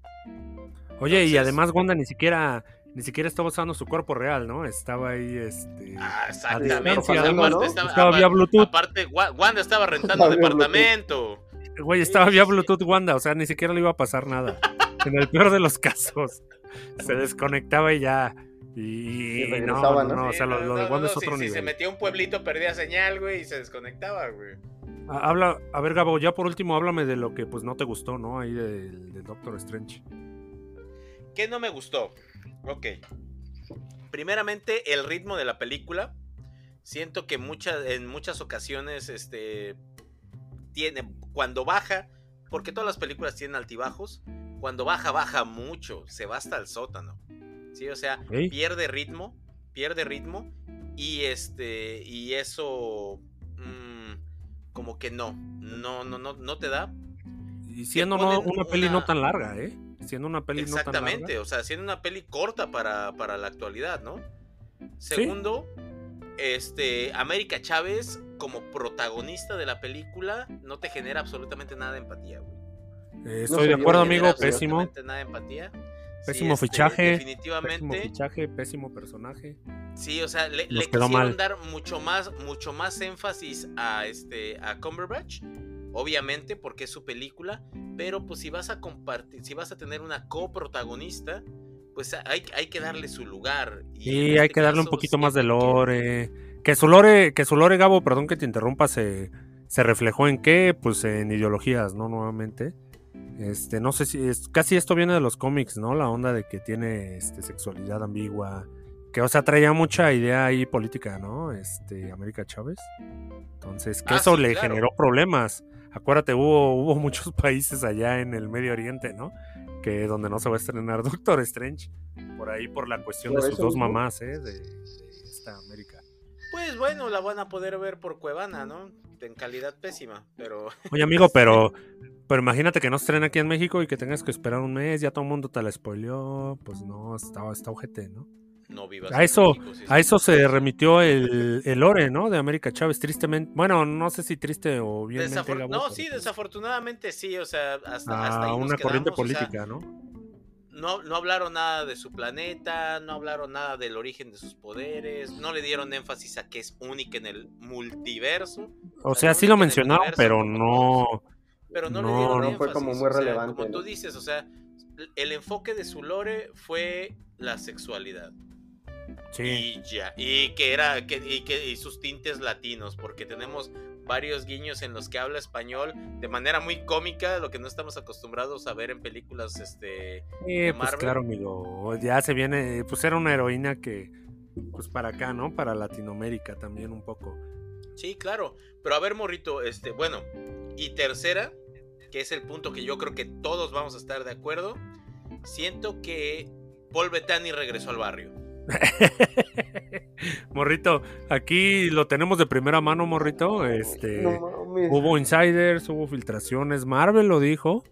Oye, y además Wanda ni siquiera ni siquiera estaba usando su cuerpo real, ¿no? Estaba ahí, este... Ah, exactamente. Además, estaba, vía Bluetooth. Aparte, Wanda estaba rentando departamento. Güey, estaba vía Bluetooth Wanda, o sea, ni siquiera le iba a pasar nada. (laughs) en el peor de los casos. Se desconectaba y ya... Y, no, no, no, o sea, lo, de Wanda es otro nivel. Si se metía a un pueblito, perdía señal, güey, y se desconectaba, güey. Habla, a ver, Gabo, ya por último, háblame de lo que pues no te gustó, ¿no? Ahí del, del Doctor Strange. ¿Qué no me gustó? Ok. Primeramente, el ritmo de la película. Siento que en muchas ocasiones, este, tiene, cuando baja, porque todas las películas tienen altibajos, cuando baja, baja mucho, se va hasta el sótano. ¿sí? O sea, pierde ritmo, pierde ritmo y este y eso mm, como que no, no, no, no, no te da. Y siendo no- ponen una peli no una- tan larga, ¿eh? Siendo una peli no tan Exactamente, larga. o sea, siendo una peli corta para, para la actualidad, ¿no? Segundo, este, América Chávez como protagonista de la película no te genera absolutamente nada de empatía, güey. Eh, estoy de acuerdo, amigo, pésimo. Absolutamente Nada de empatía. Sí, Pésimo este, fichaje, Pésimo Definitivamente. fichaje, pésimo personaje. Sí, o sea, le, le quisieron mal. dar mucho más, mucho más énfasis a este a Cumberbatch, obviamente, porque es su película, pero pues si vas a compartir, si vas a tener una coprotagonista, pues hay, hay que darle su lugar. Y Sí, este hay que darle un poquito más de lore. Que su lore, que su lore, Gabo, perdón que te interrumpa, se, se reflejó en qué, pues en ideologías, ¿no? Nuevamente. Este, no sé si es, casi esto viene de los cómics, ¿no? La onda de que tiene este, sexualidad ambigua. Que, o sea, traía mucha idea ahí política, ¿no? Este, América Chávez. Entonces, que Ah, eso sí, le claro. generó problemas. Acuérdate, hubo, hubo muchos (laughs) países allá en el Medio Oriente, ¿no? Que donde no se va a estrenar (laughs) Doctor Strange. Por ahí, por la cuestión de sus dos mismo. mamás, ¿eh? De, de esta América. Pues bueno, la van a poder ver por Cuevana, ¿no? En calidad pésima, pero (laughs) Oye, amigo, pero, pero imagínate que no estrena aquí en México y que tengas que esperar un mes, ya todo el mundo te la spoileó. Pues no, está, está ojete, ¿no? No vivas. A eso, México, sí, a eso se remitió el, el lore, ¿no? De América Chávez, tristemente. Bueno, no sé si triste o bien. Desafor- no, sí, desafortunadamente sí, o sea, hasta, hasta ahí A nos una corriente quedamos, o sea, política, ¿no? no, no hablaron nada de su planeta, no hablaron nada del origen de sus poderes, no le dieron énfasis a que es única en el multiverso, O sea, sí lo mencionaron, pero no. pero no, No, le dieron no énfasis. fue como muy o sea, relevante, Como tú dices, o sea, el enfoque de su lore fue la sexualidad. Sí. Y ya, y que era, que, y que y sus tintes latinos, porque tenemos varios guiños en los que habla español de manera muy cómica, lo que no estamos acostumbrados a ver en películas, este, Eh, pues Marvel. claro, amigo. Ya se viene. Pues era una heroína que. Pues para acá, ¿no? Para Latinoamérica también un poco. Sí, claro. Pero a ver, morrito, este, bueno. Y tercera, que es el punto que yo creo que todos vamos a estar de acuerdo. Siento que Paul Bettany regresó al barrio. (laughs) morrito, aquí lo tenemos de primera mano, morrito. Este. No. Hubo insiders, hubo filtraciones. Marvel lo dijo.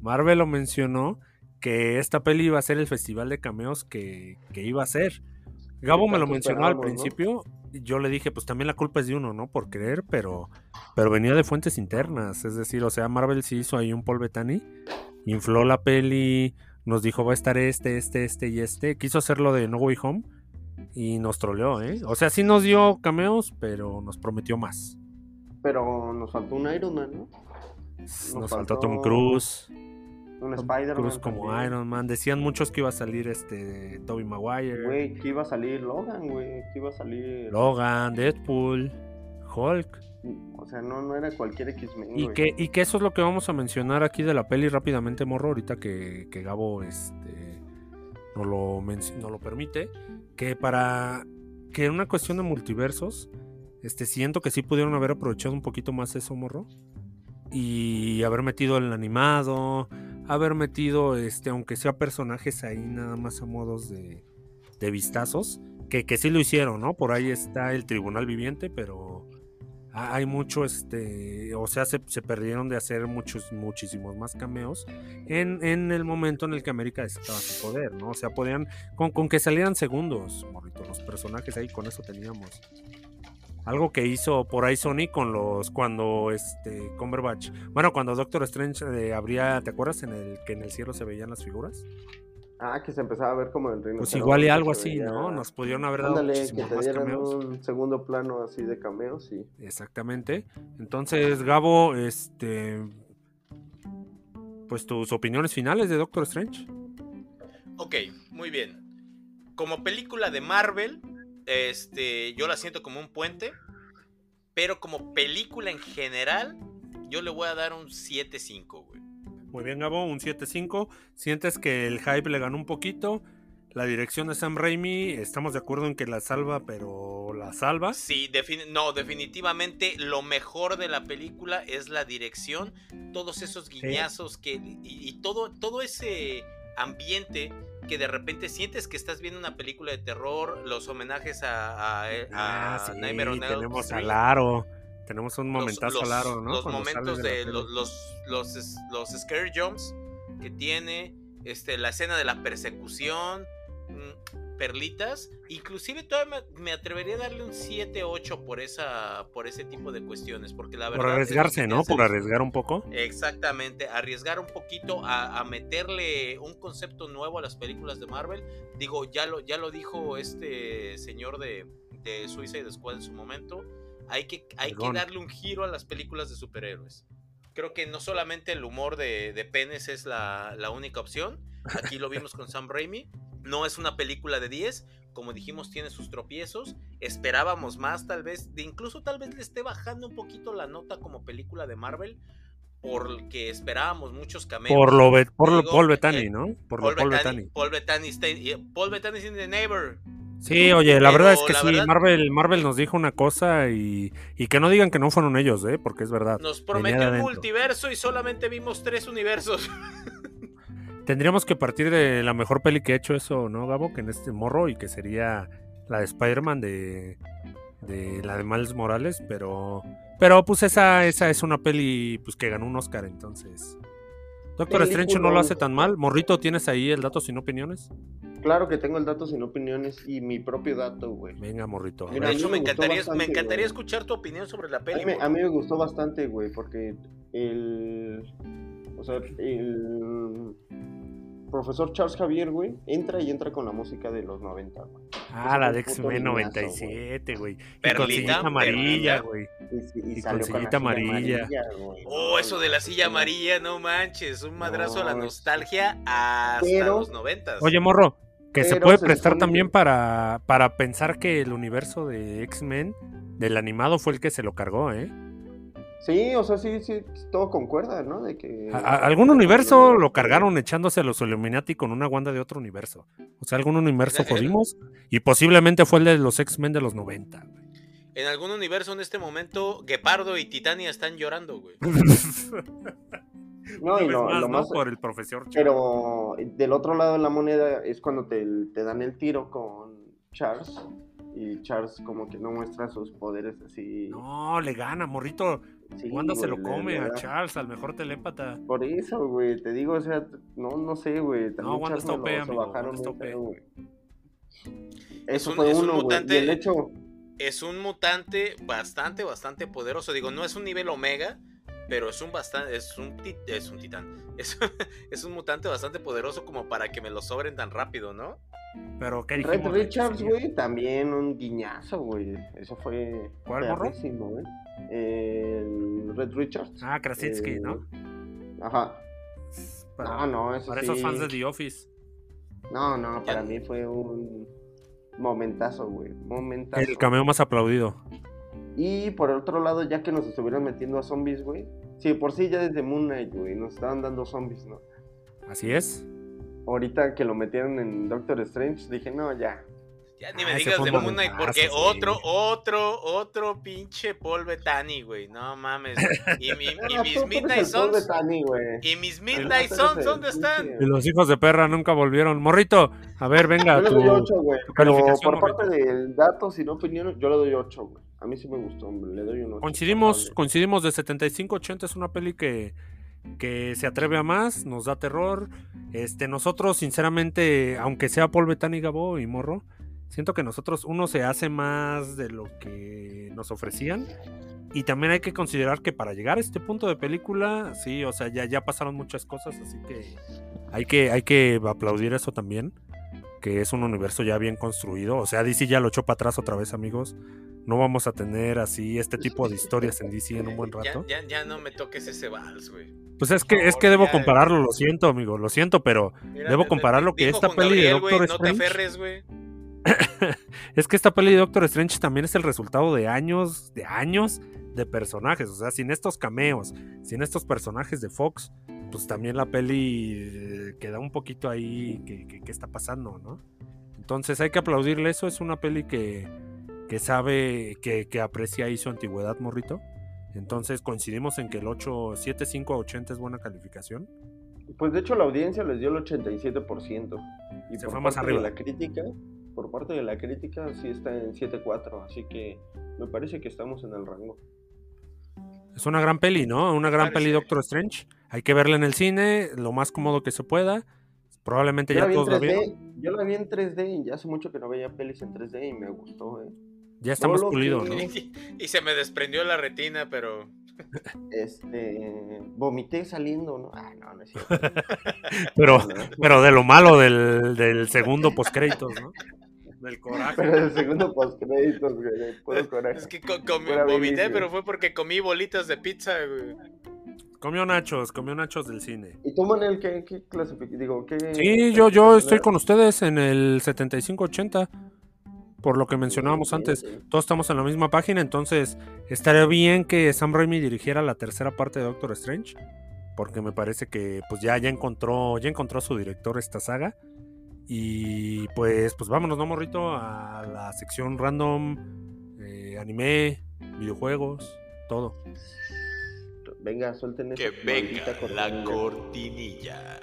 Marvel lo mencionó. Que esta peli iba a ser el festival de cameos que, que iba a ser. Gabo me lo mencionó al principio. y Yo le dije, pues también la culpa es de uno, ¿no? Por creer, pero, pero venía de fuentes internas. Es decir, o sea, Marvel sí hizo ahí un Paul Bettany. Infló la peli. Nos dijo, va a estar este, este, este y este. Quiso hacerlo de No Way Home. Y nos troleó, ¿eh? O sea, sí nos dio cameos, pero nos prometió más. Pero nos faltó un Iron Man, ¿no? Nos, faltó faltó Tom Cruise. Un Spider-Man. Como también. Iron Man. Decían muchos que iba a salir este Toby Maguire, Güey, que iba a salir Logan, güey. Que iba a salir. Logan, Deadpool, Hulk. O sea, no, no era cualquier X-Men. Y que, y que eso es lo que vamos a mencionar aquí de la peli rápidamente, morro, ahorita que, que Gabo este, nos, lo, nos lo permite. Que para que en una cuestión de multiversos, este, siento que sí pudieron haber aprovechado un poquito más eso, morro. Y haber metido el animado, haber metido, este, aunque sea personajes ahí nada más a modos de, de vistazos, que, que sí lo hicieron, ¿no? Por ahí está el Tribunal Viviente, pero hay mucho, este, o sea, se, se perdieron de hacer muchos, muchísimos más cameos en, en el momento en el que América estaba su poder, ¿no? O sea, podían, con, con que salieran segundos, morrito, los personajes ahí, con eso teníamos. Algo que hizo por ahí Sony con los cuando este Cumberbatch, bueno, cuando Doctor Strange eh, abría, ¿te acuerdas en el que en el cielo se veían las figuras? Ah, que se empezaba a ver como el reino. Pues igual y algo así, ¿no? Nos pudieron haber dado Ándale, que te más dieran cameos. un segundo plano así de cameos y. Exactamente. Entonces, Gabo, este pues tus opiniones finales de Doctor Strange. Ok, muy bien. Como película de Marvel, este, yo la siento como un puente, pero como película en general, yo le voy a dar un 7.5, güey. Muy bien, Gabo, un 7-5. ¿Sientes que el hype le ganó un poquito? La dirección de Sam Raimi, estamos de acuerdo en que la salva, pero la salva. Sí, defini- no, definitivamente lo mejor de la película es la dirección, todos esos guiñazos que y, y todo todo ese ambiente que de repente sientes que estás viendo una película de terror, los homenajes a, a, Ah, a sí, Nightmare on Elm tenemos a Street, Laro. Tenemos un momentazo los, Laro, ¿no? los Cuando momentos de la los, los, los, los scare jumps que tiene, este, la escena de la persecución, mm, perlitas, inclusive todavía me, me atrevería a darle un 7-8 por esa por ese tipo de cuestiones, porque la verdad Por arriesgarse, ¿no? Por es- arriesgar un poco. Exactamente, arriesgar un poquito a, a meterle un concepto nuevo a las películas de Marvel. Digo, ya lo, ya lo dijo este señor de, de Suicide Squad en su momento. Hay que, hay que darle un giro a las películas de superhéroes. Creo que no solamente el humor de, de penes es la, la única opción. Aquí lo vimos con Sam Raimi. No es una película de 10. Como dijimos, tiene sus tropiezos. Esperábamos más, tal vez. De incluso tal vez le esté bajando un poquito la nota como película de Marvel. Porque esperábamos muchos cameos. Por lo Bet- por lo Paul Bettany, eh, ¿no? Por Paul lo Paul Bettany. Paul Bettany y- Paul Bettany is in the neighbor. Sí, oye, la verdad es que sí, verdad- Marvel, Marvel nos dijo una cosa y, y que no digan que no fueron ellos, ¿eh? Porque es verdad. Nos prometió un multiverso y solamente vimos tres universos. (laughs) Tendríamos que partir de la mejor peli que ha hecho eso, ¿no, Gabo? Que en este morro y que sería la de Spider-Man de, de la de Miles Morales, pero pero pues esa esa es una peli pues que ganó un Oscar, entonces. Doctor Strange no lo hace tan mal. Morrito, ¿tienes ahí el dato sin opiniones? Claro que tengo el dato sin opiniones y mi propio dato, güey. Venga, Morrito. Mira, De hecho, mí me encantaría, me encantaría escuchar tu opinión sobre la A peli. mí, me, güey. a mí me gustó bastante, güey, porque el. O sea, el. Profesor Charles Javier, güey, entra y entra con la música de los 90, güey. Ah, la de X-Men fue un puto 97, güey. Y con Perlita, sillita amarilla, perlita. güey. Y, Y salió con con sillita amarilla. güey. Oh, eso de la silla amarilla, no manches. Un madrazo a la No, nostalgia hasta pero- los noventas. Oye, morro, que se puede se prestar también que- para, para pensar que el universo de X-Men del animado fue el que se lo cargó, ¿eh? Sí, o sea, sí, sí, todo concuerda, ¿no? De que. Algún universo lo cargaron echándose a los Illuminati con una Wanda de otro universo. O sea, algún universo jodimos y posiblemente fue el de los X-Men de los 90. güey. En algún universo en este momento, Gepardo y Titania están llorando, güey. (laughs) No, y lo, más, lo ¿no? más. Por el profesor. Pero del otro lado de la moneda es cuando te, te dan el tiro con Charles. Y Charles como que no muestra sus poderes así. No, le gana, morrito. Sí, Wanda se lo come a Charles, al mejor telépata. Por eso, güey, te digo, o sea, no, no sé, güey. También Wanda está OP, amigo, bajaron Wanda está OP. Es un- fue es un uno, güey. mutante- Y el hecho, Es un mutante bastante, bastante poderoso. Digo, no es un nivel omega, pero es un bastante, es un, es un titán. (laughs) Es, es un mutante bastante poderoso como para que me lo sobren tan rápido, ¿no? Pero ¿qué Red dijimos? que Richards, güey, también un guiñazo, güey. Eso fue. ¿Cuál, güey. El Red Richards. Ah, Krasinski, Eh, ¿no? Ajá. Para, No, no, eso para sí. esos fans de The Office. No, no, para Ya- mí fue un momentazo, güey. Momentazo. El cameo más aplaudido. Y por el otro lado, ya que nos estuvieron metiendo a zombies, güey. Sí, por sí ya desde Moon Knight, güey, nos estaban dando zombies, ¿no? Así es. Ahorita que lo metieron en Doctor Strange, dije, no, ya. Ya ni Ah, me digas de Moon Knight, porque sí. otro, otro, otro pinche Paul Bettany, güey. No mames. Y, mi- (laughs) y mis Midnight. Bettany, güey. Y mis Midnight el ¿dónde están? Y los hijos de perra nunca volvieron. Morrito, a ver, venga. Yo le tu- doy 8, güey. Pero por parte del datos y no opiniones, yo le doy 8, güey. A mí sí me gustó, hombre. Le doy un 8. Coincidimos, coincidimos de 75-80 es una peli que, que se atreve a más, nos da terror. Este, nosotros, sinceramente, aunque sea Paul Bettany Gabo y Morro, siento que nosotros uno se hace más de lo que nos ofrecían. Y también hay que considerar que para llegar a este punto de película, sí, o sea, ya, ya pasaron muchas cosas, así que hay que, hay que aplaudir eso también, que es un universo ya bien construido. O sea, DC ya lo echó para atrás otra vez, amigos. No vamos a tener así este tipo de historias en DC en un buen rato. ya, ya no me toques ese vals, güey. Pues es que, es que debo ya. compararlo, lo siento, amigo, lo siento, pero Mira, Debo comparar lo que esta peli de Gabriel, güey, Doctor No te Strange- aferres, güey. (coughs) es que esta peli de Doctor Strange también es el resultado de años, de años de personajes. O sea, sin estos cameos, sin estos personajes de Fox, pues también la peli eh, queda un poquito ahí que, que- que está pasando, ¿no? Entonces hay que aplaudirle eso. Es una peli que, que sabe, que, que aprecia ahí su antigüedad, morrito. Entonces coincidimos en que el 8, 7, 5 a 80 es buena calificación. Pues de hecho la audiencia les dio el 87%. Y Se por fue más parte arriba. de la crítica, por parte de la crítica sí está en 7.4, así que me parece que estamos en el rango. Es una gran peli, ¿no? Una gran Parece. peli Doctor Strange. Hay que verla en el cine, lo más cómodo que se pueda. Probablemente Yo la, ya vi en todos la vieron. 3D, yo la vi en 3D y ya hace mucho que no veía pelis en 3D y me gustó, ¿eh? Ya está más Solo pulido, que- ¿no? (laughs) y se me desprendió la retina, pero (laughs) Este, vomité saliendo, ¿no? Ah, no, no es cierto. (laughs) Pero, pero de lo malo del, del segundo postcréditos, ¿no? Del coraje. Pero el segundo postcréditos, güey, puro coraje. es que co- comí- vomité, pero fue porque comí bolitas de pizza, güey. Comió nachos, comió nachos del cine. ¿Y tú, Manel, qué, qué Digo, qué... Sí, yo, yo estoy con ustedes en el 7580, por lo que mencionábamos Sí, antes. sí. Todos estamos en la misma página, entonces estaría bien que Sam Raimi dirigiera la tercera parte de Doctor Strange, porque me parece que pues ya, ya encontró, ya encontró a su director esta saga. Y pues, pues vámonos, ¿no, morrito? A la sección random, eh, anime, videojuegos, todo. Venga, suelten Que venga la cortinilla.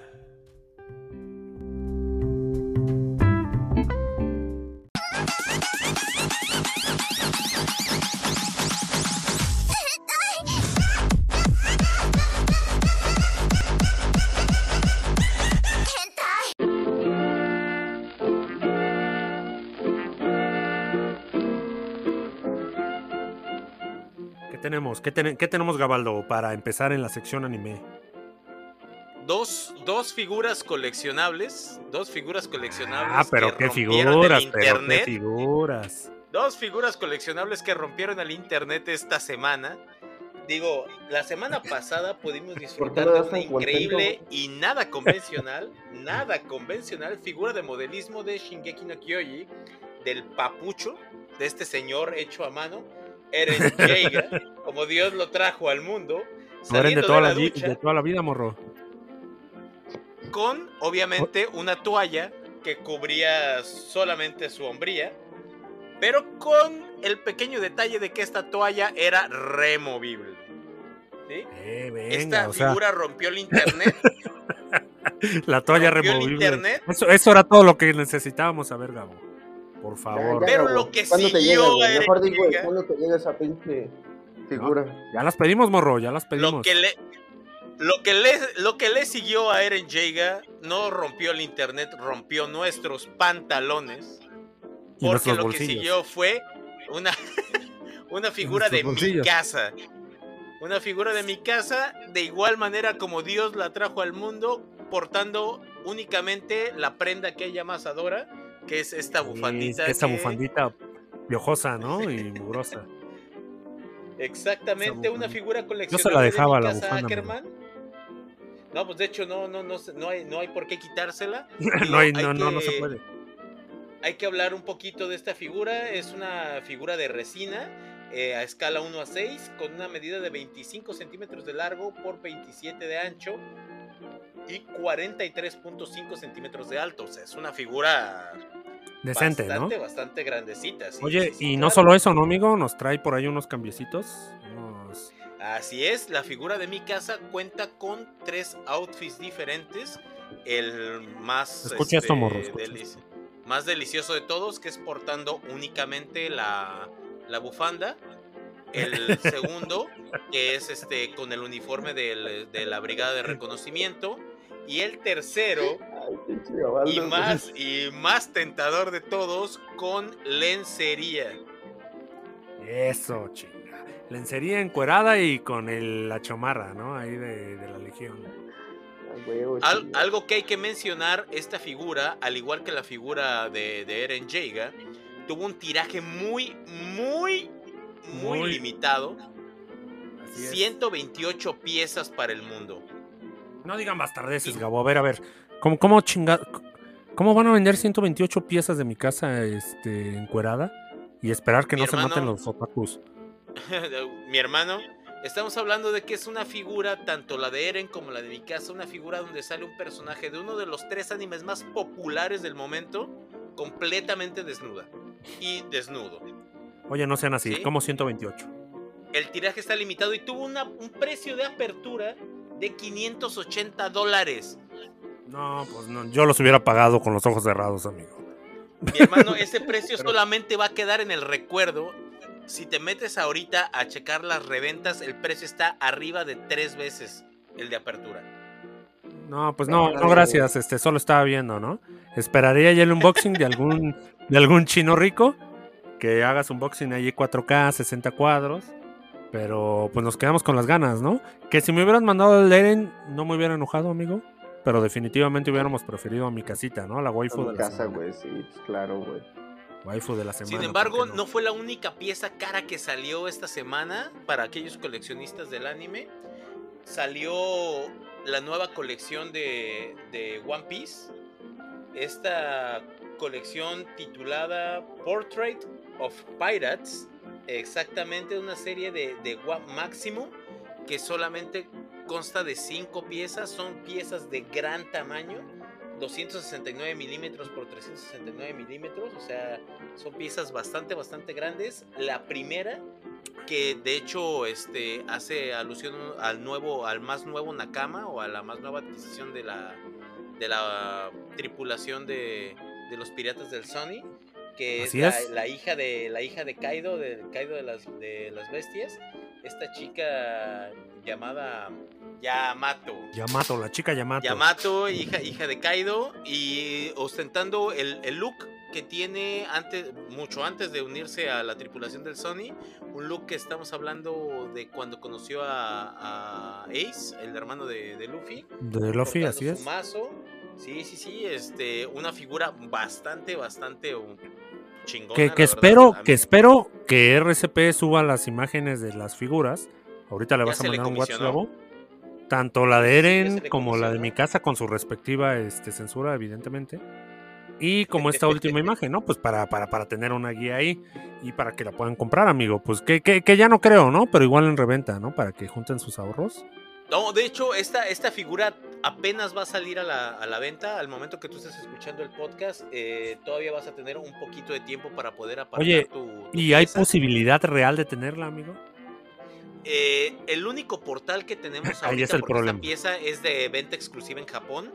Tenemos? ¿Qué, ten- qué tenemos, Gabaldo, para empezar en la sección anime? Dos, dos figuras coleccionables. Dos figuras coleccionables. Ah, pero que qué figuras, pero qué figuras. Dos figuras coleccionables que rompieron el internet esta semana. Digo, la semana (laughs) pasada pudimos disfrutar no de una contento? increíble y nada (laughs) convencional, nada convencional figura de modelismo de Shingeki no Kyoji, del papucho, de este señor hecho a mano, Eren (laughs) Jaeger, como Dios lo trajo al mundo, eran de saliendo toda, de la, ducha de toda la vida, morro. con obviamente una toalla que cubría solamente su hombría, pero con el pequeño detalle de que esta toalla era removible. ¿sí? Eh, venga, Esta sea, figura rompió el internet. (laughs) la toalla removible. Eso, eso era todo lo que necesitábamos saber, Gabo. Por favor. ya, Pero lo que ¿Cuándo te siguió llega, güey? a Eren Mejor digo, ¿cuándo te llega esa pinche figura? Ya las pedimos, morro, ya las pedimos. Lo que le. Lo que, le, lo que le siguió a Eren Jaeger no rompió el internet, rompió nuestros pantalones. Y Porque nuestros lo bolsillos. que siguió fue una, (laughs) una figura de mi casa. Una figura de mi casa, de igual manera como Dios la trajo al mundo, portando únicamente la prenda que ella más adora, que es esta bufandita. esta que- bufandita piojosa, ¿no? Y mugrosa. Exactamente, una figura Yo coleccionable se la dejaba de la bufanda, Ackerman. No, pues de hecho no, no, no, no hay, no hay por qué quitársela. (laughs) no, hay, hay no, no, no se puede. Hay que hablar un poquito de esta figura. Es una figura de resina eh, a escala 1 a 6 con una medida de 25 centímetros de largo por 27 de ancho y 43.5 centímetros de alto. O sea, es una figura Decente, ¿no? bastante, bastante grandecita. sí, Oye, sí, y no solo eso, ¿no, amigo? Nos trae por ahí unos cambiecitos. Unos... Así es, la figura de mi casa cuenta con tres outfits diferentes. El más, Escucha esto, este, morro, escucha delici- más delicioso de todos, que es portando únicamente la, la bufanda. El (laughs) segundo, que es este con el uniforme del- de la brigada de reconocimiento. Y el tercero, y más, y más tentador de todos, con lencería. Eso, chinga. Lencería encuerada y con el- la chamarra, ¿no? Ahí de, de la legión. Al- algo que hay que mencionar, esta figura, al igual que la figura de, de Eren Jaeger, tuvo un tiraje muy, muy, muy, Muy- limitado. Así es. 128 piezas para el mundo. No digan bastardeces, Gabo. A ver, a ver. ¿Cómo, cómo. ¿Cómo van a vender 128 piezas de mi casa este, encuerada? Y esperar que Mi no se maten los otakus. (laughs) Mi hermano, estamos hablando de que es una figura, tanto la de Eren como la de mi casa, una figura donde sale un personaje de uno de los tres animes más populares del momento, completamente desnuda. Y desnudo. Oye, no sean así. ¿Sí? ¿Cómo 128? El tiraje está limitado y tuvo una- un precio de apertura de 580 dólares. No, pues no, yo los hubiera pagado con los ojos cerrados, amigo. Mi hermano, (laughs) ese precio solamente va a quedar en el recuerdo. Si te metes ahorita a checar las reventas, el precio está arriba de tres veces el de apertura. No, pues no, no, gracias. Este, solo estaba viendo, ¿no? Esperaría ya el unboxing de algún, de algún chino rico. Que hagas unboxing allí 4K, 60 cuadros. Pero pues nos quedamos con las ganas, ¿no? Que si me hubieran mandado el Eren, no me hubiera enojado, amigo. Pero definitivamente hubiéramos preferido a mi casita, ¿no? La waifu de la casa, semana. güey, sí, pues, claro, güey. Waifu de la semana. Sin ¿por embargo, no fue la única pieza cara que salió esta semana para aquellos coleccionistas del anime. Salió la nueva colección de, de One Piece. Esta colección titulada Portrait of Pirates. Exactamente una serie de, de One Maximum que solamente consta de 5 piezas. Son piezas de gran tamaño. 269 milímetros por 369 milímetros, o sea, son piezas bastante, bastante grandes. La primera, que de hecho este, hace alusión al nuevo, al más nuevo Nakama o a la más nueva adquisición de la, de la tripulación de, de los piratas del Sony, que es Así la, es. la hija de la hija de Kaido, de Kaido de las, de las bestias. Esta chica llamada Yamato. Yamato, la chica Yamato. Yamato, hija, hija de Kaido, y ostentando el, el look que tiene antes, mucho antes de unirse a la tripulación del Sony, un look que estamos hablando de cuando conoció a, a Ace, el hermano de, de Luffy. De Luffy, así es. mazo. Sí, sí, sí, este, una figura bastante, bastante uh, chingona. Que, espero, que espero que RCP suba las imágenes de las figuras. Ahorita le Ya vas a mandar un WhatsApp. Tanto la de Eren como la de mi casa con su respectiva este, censura, evidentemente. Y como esta (laughs) última imagen, ¿no? Pues para, para, para tener una guía ahí y para que la puedan comprar, amigo. Pues que, que, que ya no creo, ¿no? Pero igual en reventa, ¿no? Para que junten sus ahorros. No, de hecho, esta, esta figura apenas va a salir a la, a la venta. Al momento que tú estés escuchando el podcast, eh, todavía vas a tener un poquito de tiempo para poder apartar Oye, tu, tu ¿Y hay pieza. posibilidad real de tenerla, amigo? Eh, el único portal que tenemos (laughs) Ahí ahorita es el porque problema. esta pieza es de venta exclusiva en Japón.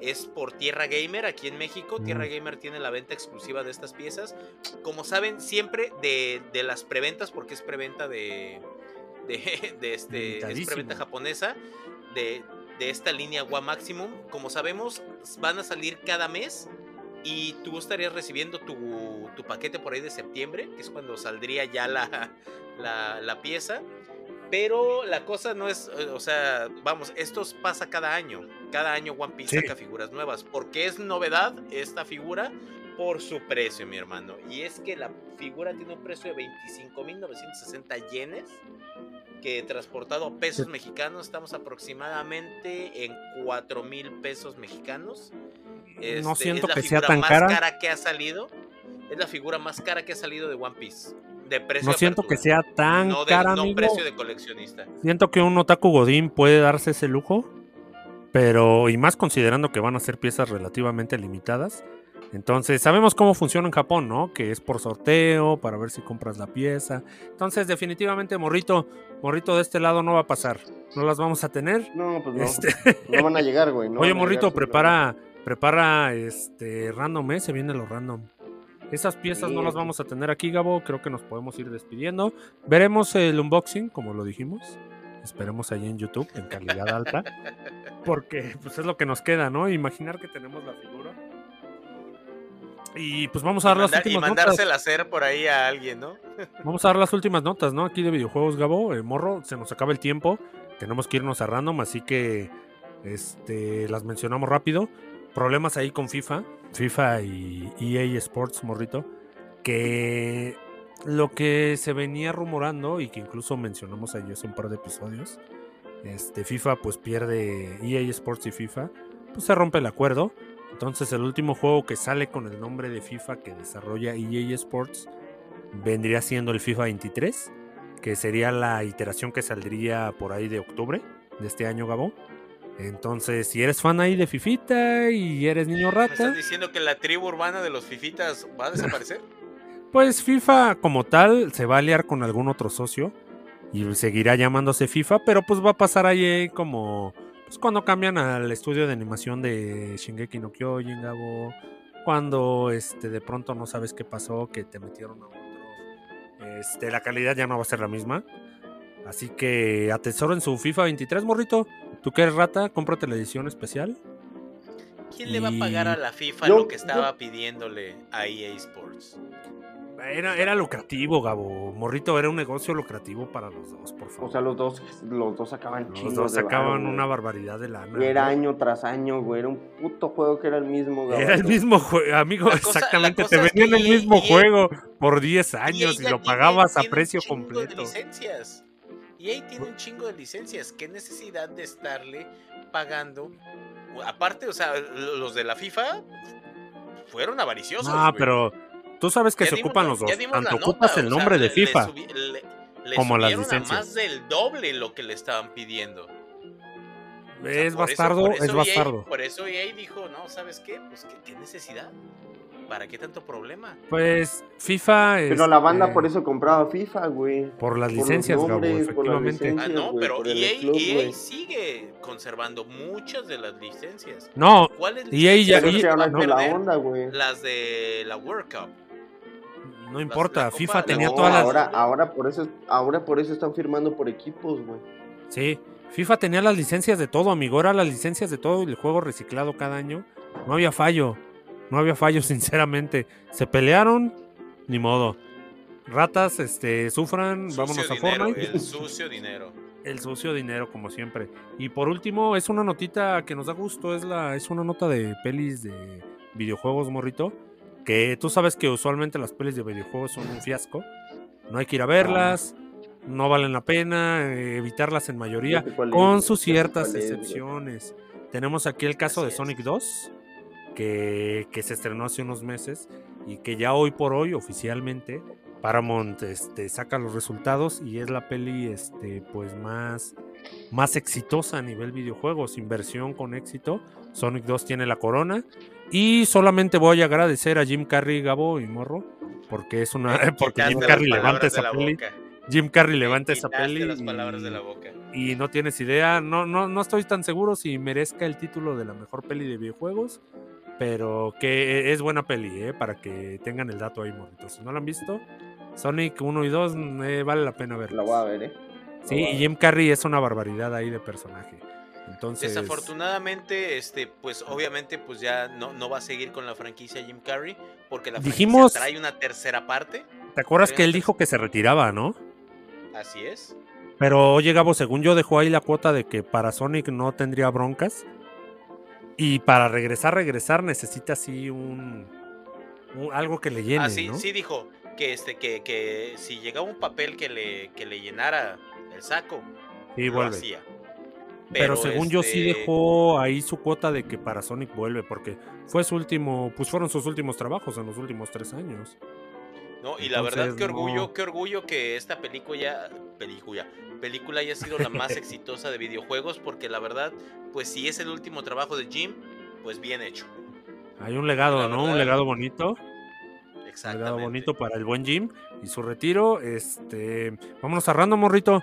Es por Tierra Gamer aquí en México. Tierra Mm. Gamer tiene la venta exclusiva de estas piezas. Como saben, siempre de, de las preventas, porque es preventa de, de, (laughs) de este, es japonesa de, de esta línea Wa Maximum. Como sabemos, van a salir cada mes y tú estarías recibiendo tu, tu paquete por ahí de septiembre, que es cuando saldría ya la, (laughs) la, la pieza. Pero la cosa no es, eh, o sea, vamos, esto pasa cada año. Cada año One Piece Sí. saca figuras nuevas. porque es novedad esta figura? Por su precio, mi hermano. Y es que la figura tiene un precio de 25.960 yenes. Que transportado a pesos mexicanos, estamos aproximadamente en 4 mil pesos mexicanos. no Este, siento es la que sea figura tan más cara. que ha salido. Es la figura más cara que ha salido de One Piece. De precio No siento que apertura. sea tan no de, cara, no amigo. precio de coleccionista. Siento que un otaku godín puede darse ese lujo, pero y más considerando que van a ser piezas relativamente limitadas. Entonces, sabemos cómo funciona en Japón, ¿no? Que es por sorteo, para ver si compras la pieza. Entonces, definitivamente, morrito, morrito de este lado no va a pasar. No las vamos a tener. No, pues no. Este, (laughs) No van a llegar, güey. no Oye, morrito, llegar, prepara, prepara este random, ¿eh? Se viene lo random. Esas piezas no las vamos a tener aquí, Gabo. Creo que nos podemos ir despidiendo. Veremos el unboxing, como lo dijimos. Esperemos allí en YouTube, en calidad alta. (laughs) Porque pues es lo que nos queda, ¿no? Imaginar que tenemos la figura. Y pues vamos a dar y, las mandar- y últimas notas. mandársela a hacer por ahí a alguien, ¿no? (laughs) Vamos a dar las últimas notas, ¿no? Aquí de videojuegos, Gabo. Eh, morro, se nos acaba el tiempo. Tenemos que irnos a random, así que este, las mencionamos rápido. Problemas ahí con FIFA. FIFA y EA Sports, morrito. Que lo que se venía rumorando y que incluso mencionamos ahí hace un par de episodios. Este, FIFA pues pierde EA Sports y FIFA. Pues se rompe el acuerdo. Entonces el último juego que sale con el nombre de FIFA que desarrolla EA Sports vendría siendo el FIFA 23, que sería la iteración que saldría por ahí de octubre de este año, Gabo. Entonces, si eres fan ahí de Fifita y eres niño ¿Me rata, estás diciendo que la tribu urbana de los fifitas va a desaparecer? (laughs) pues FIFA como tal se va a aliar con algún otro socio y seguirá llamándose FIFA, pero pues va a pasar ahí como Pues cuando cambian al estudio de animación de Shingeki no Kyojin, Gabo. Cuando este, de pronto no sabes qué pasó, que te metieron a otro. Este, la calidad ya no va a ser la misma. Así que atesoren su FIFA 23, morrito. ¿Tú qué eres rata? Cómprate la edición especial. ¿Quién le va a pagar a la FIFA Yo- lo que estaba pidiéndole a EA Sports? Era, era lucrativo, Gabo. Morrito, era un negocio lucrativo para los dos, por favor. O sea, los dos, los dos sacaban los chingos dos de sacaban una barbaridad de lana. Y era ¿no? año tras año, güey. Era un puto juego que era el mismo, Era el mismo juego, amigo, cosa- exactamente. Te vendían el mismo juego por 10 EA años y lo tiene- pagabas a tiene un precio chingo completo. De licencias. EA tiene un chingo de licencias. ¿Qué necesidad de estarle pagando? Aparte, o sea, los de la FIFA fueron avariciosos. Ah, güey. pero tú sabes que Ya se dimos ocupan los ya dos. Tanto nota, ocupas o el sea, nombre de le- le FIFA. subi- le- le como las a licencias. más del doble lo que le estaban pidiendo. O sea, Es por eso- bastardo, eso es EA bastardo. por eso EA dijo, no, ¿sabes qué? Pues, ¿qué, qué necesidad? ¿Para qué tanto problema? Pues FIFA. Pero la banda este, por eso compraba FIFA, güey. Por las por licencias, Gabo, nombres, por las efectivamente. licencias. Ah, no, güey, pero EA, club, EA sigue conservando muchas de las licencias. No, ¿Cuáles EA ya- licencias Pero es y- que van ahora a es de la perder? onda, güey. Las de la World Cup. No importa. la FIFA tenía todas las. ahora, ahora por eso, ahora por eso están firmando por equipos, güey. Sí, FIFA tenía las licencias de todo, amigo. Era las licencias de todo y el juego reciclado cada año. No había fallo. No había fallo, (laughs) sinceramente. Se pelearon, ni modo. Ratas, este, sufran, Sucio vámonos a dinero, Fortnite. El sucio dinero. El sucio dinero, como siempre. Y por último, es una notita que nos da gusto. Es la, es una nota de pelis de videojuegos, morrito. Que tú sabes que usualmente las pelis de videojuegos son un fiasco. No hay que ir a verlas. No valen la pena. eh, evitarlas en mayoría. Con sus ciertas excepciones. Tenemos aquí el caso de. Sonic 2. Que, que se estrenó hace unos meses. Y que ya hoy por hoy, oficialmente, Paramount este, saca los resultados y es la peli este, pues más, más exitosa a nivel videojuegos, inversión con éxito. Sonic 2 tiene la corona. Y solamente voy a agradecer a Jim Carrey, Gabo y Morro, porque es una (laughs) (laughs) porque Jim Carrey levanta esa peli. boca. Jim Carrey levanta esa peli. las palabras de y- la boca. y no tienes idea, no, no, no estoy tan seguro si merezca el título de la mejor peli de videojuegos, pero que es buena peli, ¿eh? para que tengan el dato ahí, morritos. Si no la han visto, Sonic 1 y 2 eh, vale la pena verla. La voy a ver, eh. Sí, y. Jim Carrey es una barbaridad ahí de personaje. Entonces, Desafortunadamente, este, pues obviamente, pues ya no, no va a seguir con la franquicia Jim Carrey, porque la Dijimos- franquicia trae una tercera parte. ¿te acuerdas Pero que él dijo que se retiraba, no? Así es. Pero oye, Gabo, según yo dejó ahí la cuota de que para Sonic no tendría broncas. Y para regresar, regresar necesita así un, un- algo que le llene, Ah, sí, ¿no? sí dijo que este, que, que si llegaba un papel que le, que le llenara el saco, Sí, lo vuelve. hacía. Pero, según yo sí este, dejó ahí su cuota de que para Sonic vuelve, porque fue su último, pues fueron sus últimos trabajos en los últimos tres años. No, y la verdad, qué orgullo, no. qué orgullo que esta película ya, película, película haya sido la más (laughs) exitosa de videojuegos, porque la verdad, pues si es el último trabajo de Jim, pues bien hecho. Hay un legado, La ¿no? Un legado bonito. Un Exactamente. legado bonito para el buen Jim y su retiro. Este, vámonos cerrando, morrito.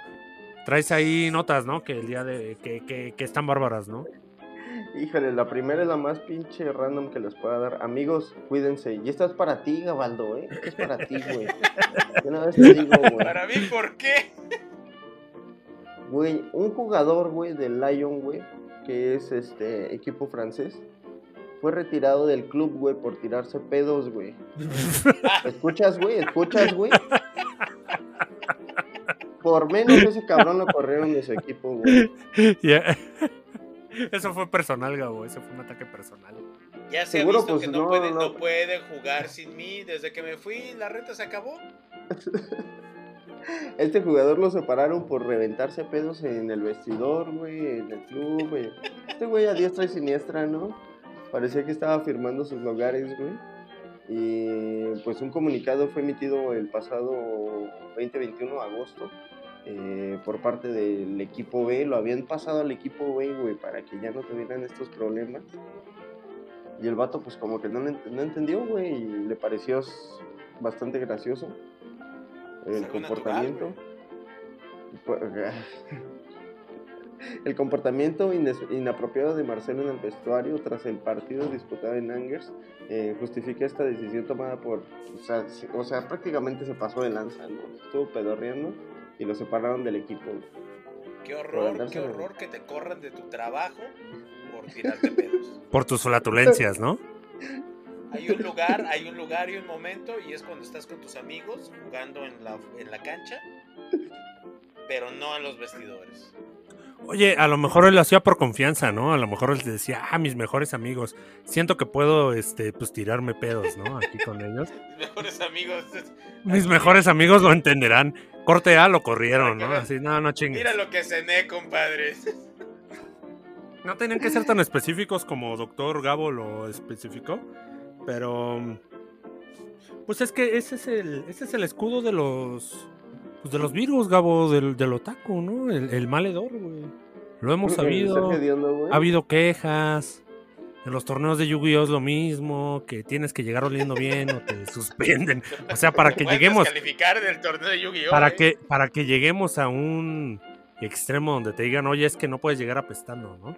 Traes ahí notas, ¿no? Que el día de que, que, que están bárbaras, ¿no? Híjole, la primera es la más pinche random que les pueda dar. Amigos, cuídense. Y esta es para ti, Gabaldo, ¿eh? Esta es para ti, güey. Una vez te digo, güey. Para mí, ¿por qué? Güey, un jugador, güey, del Lyon, güey, que es este equipo francés, fue retirado del club, güey, por tirarse pedos, güey. (laughs) ¿Escuchas, güey? ¿Escuchas, güey? Por menos ese cabrón lo corrieron de su equipo, güey. (laughs) Eso fue personal, Gabo. Ese fue un ataque personal. Ya se Seguro, ha visto pues, que no, no, puede, no. no puede jugar sin mí. Desde que me fui, la renta se acabó. (laughs) Este jugador lo separaron por reventarse pedos en el vestidor, güey, en el club, güey. Este güey a diestra y siniestra, ¿no? Parecía que estaba firmando sus lugares, güey. Y pues un comunicado fue emitido el pasado 2021, agosto, eh, por parte del equipo B. Lo habían pasado al equipo B, güey, para que ya no tuvieran estos problemas. Y el vato, pues como que no, no entendió, güey, y le pareció bastante gracioso el comportamiento. (laughs) El comportamiento inapropiado de Marcelo en el vestuario tras el partido disputado en Angers eh, justifica esta decisión tomada por. O sea, se- o sea, prácticamente se pasó de lanza, ¿no? Estuvo pedorreando y lo separaron del equipo. Qué horror, qué horror que te corran de tu trabajo por tirarte pedos. (laughs) Por tus flatulencias, ¿no? Hay un lugar, hay un lugar y un momento y es cuando estás con tus amigos jugando en la, en la cancha, pero no en los vestidores. Oye, a lo mejor él lo hacía por confianza, ¿no? A lo mejor él decía, ah, mis mejores amigos, siento que puedo, este, pues tirarme pedos, ¿no? Aquí con ellos. (laughs) Mis mejores amigos. Mis mejores amigos lo entenderán. Corte A lo corrieron, ¿no? Así, no, no chingues. Mira lo que cené, compadre. No tenían que ser tan específicos como Doctor Gabo lo especificó, pero pues es que ese es el, ese es el escudo de los pues de los virus, Gabo, del, del otaku, ¿no? El, el mal hedor, güey. Lo hemos sabido. Ha habido quejas. En los torneos de Yu-Gi-Oh es lo mismo, que tienes que llegar oliendo bien o te (laughs) suspenden. O sea, para que Puedes lleguemos calificar del torneo de Yu-Gi-Oh! para ¿eh? que para que lleguemos a un extremo donde te digan, "Oye, es que no puedes llegar apestando", ¿no?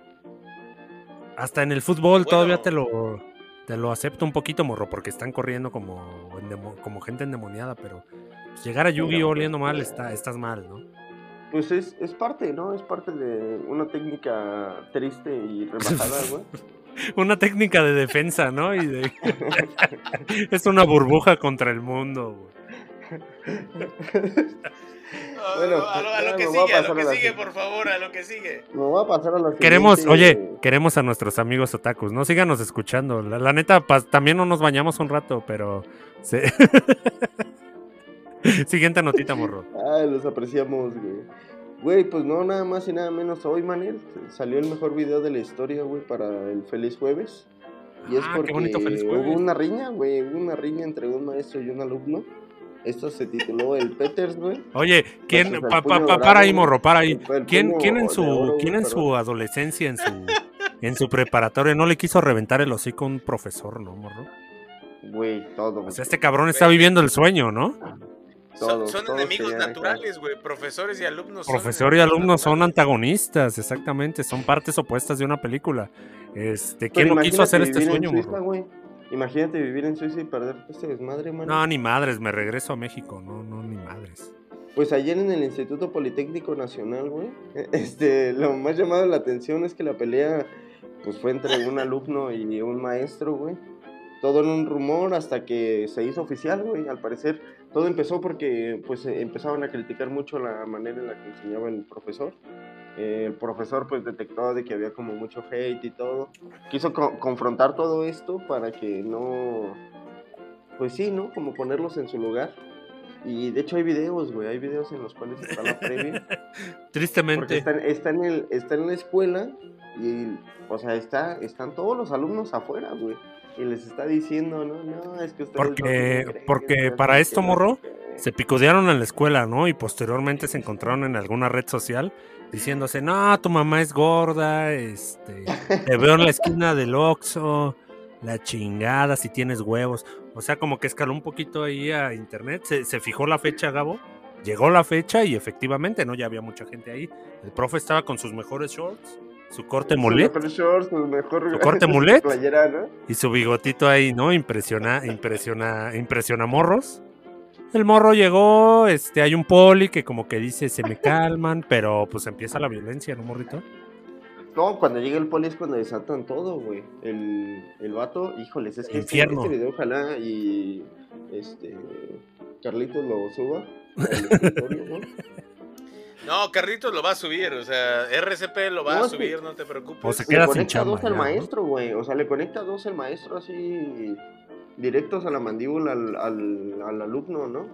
Hasta en el fútbol todavía te lo te lo acepto un poquito, morro, porque están corriendo como endemo- como gente endemoniada, pero pues, llegar a Yu-Gi-Oh oliendo mal está estás mal, ¿no? Pues es, es parte, ¿no? Es parte de una técnica triste y (laughs) rebajada, güey. Una técnica de defensa, ¿no? Y de (laughs) es una burbuja contra el mundo, güey. Bueno, a, lo, a lo que a sigue, a lo que sigue, por favor, a lo que sigue. Me voy a pasar a la Queremos, siguiente- oye, queremos a nuestros amigos otakus, ¿no? Síganos escuchando. La, la neta, pa- también no nos bañamos un rato, pero... se- (laughs) Siguiente notita, morro. Ay, los apreciamos, güey. Güey, pues no, nada más y nada menos. Hoy, Manel, salió el mejor video de la historia, güey, para el Feliz Jueves. Y es Ah, porque bonito hubo una riña, güey. Hubo una riña entre un maestro y un alumno. Esto se tituló El Peters, güey. Oye, ¿quién? Pa- pa- pa- dorado, para ahí, morro, para ahí. ¿Quién, quién en su, oro, quién en su adolescencia, en su, (laughs) en su preparatoria, no le quiso reventar el hocico a un profesor, no, morro? Güey, todo. O sea, este cabrón está viviendo el sueño, ¿no? Son, Todos, son todos enemigos naturales, güey. Profesores y alumnos. son Profesor y enemigos alumno son antagonistas, exactamente, son partes opuestas de una película. Este, ¿quién no quiso hacer este sueño, Suiza. Imagínate vivir en Suiza y perder este desmadre, mano. No, ni madres, me regreso a México, no, no, ni madres. Pues ayer en el Instituto Politécnico Nacional, güey, este, lo más llamado la atención es que la pelea, pues fue entre un alumno y un maestro, güey. Todo en un rumor hasta que se hizo oficial, güey. Al parecer, todo empezó porque, pues, eh, empezaban a criticar mucho la manera en la que enseñaba el profesor. Eh, el profesor, pues, detectó de que había como mucho hate y todo. Quiso co- confrontar todo esto para que no, pues sí, ¿no? Como ponerlos en su lugar. Y de hecho hay videos, güey, hay videos en los cuales está la previa. (laughs) Porque Tristemente. está, está en el, está en la escuela y, o sea, está, están todos los alumnos afuera, güey. Y les está diciendo, no, no, es que ustedes no Porque- que porque para esto, no morro, sé qué". Se picodearon en la escuela, ¿no? Y posteriormente se encontraron en alguna red social diciéndose, no, tu mamá es gorda, este, te veo en la esquina del Oxxo, la chingada, si tienes huevos. O sea, como que escaló un poquito ahí a internet, se, se fijó la fecha, Gabo, llegó la fecha y efectivamente, ¿no? Ya había mucha gente ahí. El profe estaba con sus mejores shorts, su corte mulet mejor Su (laughs) corte mulet. playera, ¿no? y su bigotito ahí, ¿no? Impresiona, impresiona, impresiona morros. El morro llegó, este, hay un poli que como que dice se me calman, (laughs) pero pues empieza la violencia, ¿no, morrito? No, cuando llega el poli es cuando desatan todo, güey. El, el vato, híjoles, es que este- Infierno. este video ojalá y este Carlitos lo suba. (laughs) No, Carlitos lo va a subir, o sea, RCP lo va No, a que- subir, no te preocupes. O se Le queda sin conecta chamba. dos al maestro, güey. O sea, le conecta dos el maestro así directos a la mandíbula al, al, al alumno, ¿no?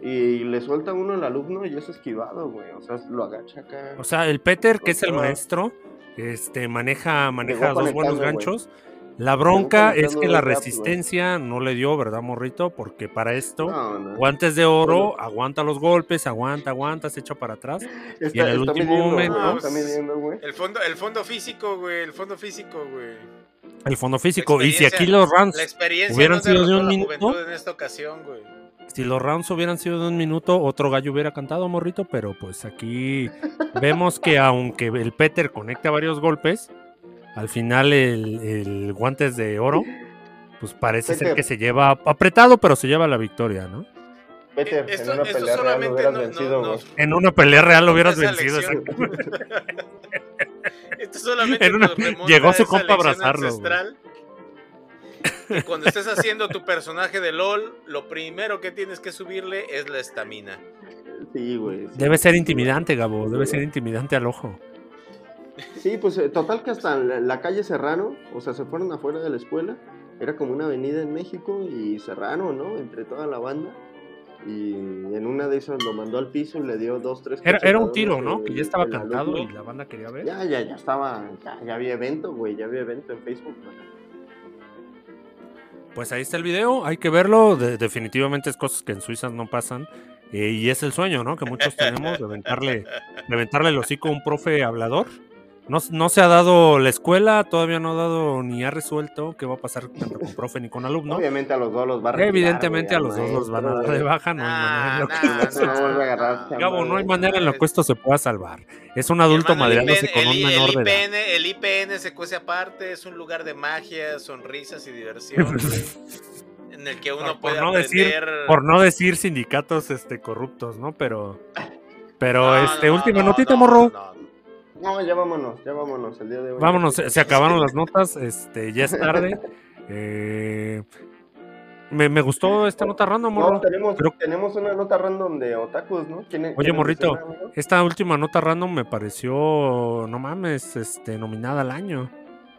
Y le suelta uno al alumno y es esquivado, güey. O sea, lo agacha acá. O sea, el Peter, que es el maestro, este, maneja, maneja dos buenos güey. La bronca es que la güey. resistencia no le dio, ¿verdad, morrito? Porque para esto, no, no. guantes de oro, aguanta los golpes, aguanta, aguanta, se echa para atrás. Está, y en el está último midiendo, momento- güey, Está midiendo, güey. El fondo, el fondo físico, güey, el fondo físico, güey. El fondo físico. Y si aquí los experiencia Hubieran sido de un la minuto. juventud en esta ocasión, güey. si los rounds hubieran sido de un minuto, otro gallo hubiera cantado, morrito, pero pues aquí vemos que aunque el Peter conecta varios golpes, al final el, el guantes de oro, pues parece ser que se lleva apretado, pero se lleva la victoria, ¿no? Peter, Eh, esto- en una esto pelea real lo hubieras no- no- vencido, no- güey. En una pelea real lo hubieras vencido. (laughs) Esto solamente una- llegó su compa a abrazarlo, Que cuando estés haciendo tu personaje de LOL, lo primero que tienes que subirle es la estamina. Sí, güey. sí. Debe ser intimidante, Gabo, debe ser intimidante al ojo. Sí, pues eh, total que hasta la, calle Serrano, o sea, se fueron afuera de la escuela, era como una avenida en México y Serrano, ¿no? Entre toda la banda. Y en una de esas lo mandó al piso y le dio dos, tres. Era, era un tiro, ¿no? Que ya estaba alumno. y la banda quería ver. Ya, ya, ya estaba, ya, ya había evento, güey, ya había evento en Facebook. Pues ahí está el video, hay que verlo. de- definitivamente es cosas que en Suiza no pasan. eh, y es el sueño, ¿no? Que muchos tenemos de aventarle, de aventarle el hocico a un profe hablador. No, no se ha dado la escuela, todavía no ha dado ni ha resuelto qué va a pasar tanto con profe ni con alumno. Obviamente a los dos los va a retirar, Evidentemente a los dos los van a de baja, no hay manera en lo que- Nah, No no hay manera en lo que esto se pueda salvar. Es un adulto Hermano, el madreándose IPN con un el- menor de el edad. IPN, el IPN se cuece aparte, es un lugar de magia, sonrisas y diversión. (laughs) en el que uno Por- por puede no decir- aprender. Por no decir sindicatos este corruptos, ¿no? Pero. Pero, No, este, no, última no, notita, no, morro. No, ya vámonos, ya vámonos el día de hoy. Vámonos, se, se acabaron las notas, este, ya es tarde. (laughs) Eh, me, me gustó esta nota random, morro. No, tenemos, Pero- tenemos una nota random de otakus, ¿no? ¿Quién- Oye, morrito, menciona, esta última nota random me pareció, no mames, este, nominada al año.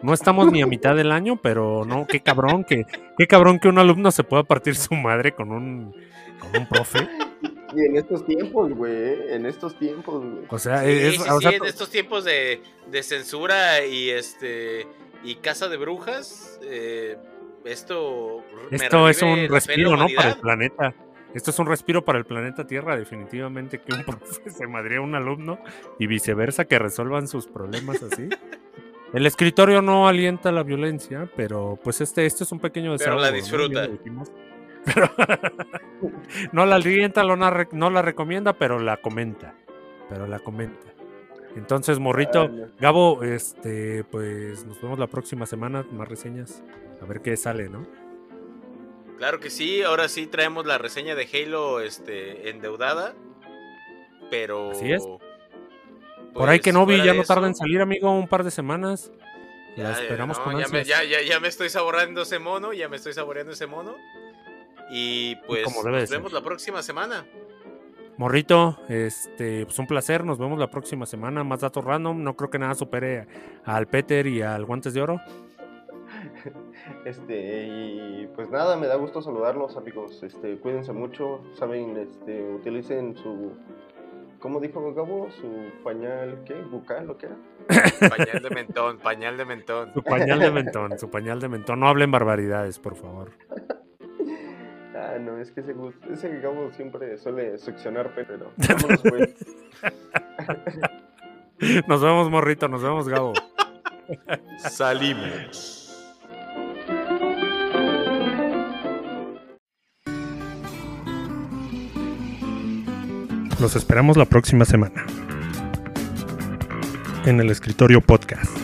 No estamos ni a (laughs) mitad del año, pero no, qué cabrón que, qué cabrón que un alumno se pueda partir su madre con un, con un profe. (laughs) Y en estos tiempos, güey, en estos tiempos, güey. O sea, Sí, es, sí, o sí, sea, en estos tiempos de, de censura y este y casa de brujas, eh, esto Esto es un respiro, ¿no? Para el planeta. Esto es un respiro para el planeta Tierra, definitivamente, que un (laughs) profe se madría a un alumno y viceversa, que resuelvan sus problemas así. (laughs) El escritorio no alienta la violencia, pero pues este, este es un pequeño Pero desahogo. la ¿no? Disfruta. dijimos. (laughs) Pero- no la alienta, no la, recomienda, pero la comenta. Pero la comenta. Entonces, morrito. Gabo, este, pues nos vemos la próxima semana, más reseñas. A ver qué sale, ¿no? Claro que sí, ahora sí traemos la reseña de Halo este, endeudada, pero... Así es. Por ahí pues, que no vi, ya no tarda en salir, amigo, un par de semanas. ya, La esperamos no, con ya me, ansias. ya, ya, ya me estoy saboreando ese mono, ya me estoy saboreando ese mono. Y pues como debe de nos vemos ser. la próxima semana. Morrito, este, pues un placer, nos vemos la próxima semana. Más datos random, no creo que nada supere al Peter y al Guantes de Oro. Este, y pues nada, me da gusto saludarlos, amigos. Este, cuídense mucho, saben, este, utilicen su, ¿cómo dijo Gabo? Su pañal, ¿qué? ¿Bucal o qué era? Pañal de mentón, pañal de mentón. Su pañal de mentón, su pañal de mentón. No hablen barbaridades, por favor. Ah, no, es que ese, ese Gabo siempre suele succionar, pe- pero (laughs) vámonos, pues. Nos vemos, Morrito, nos vemos, Gabo. Salimos. Los esperamos la próxima semana. En el escritorio podcast.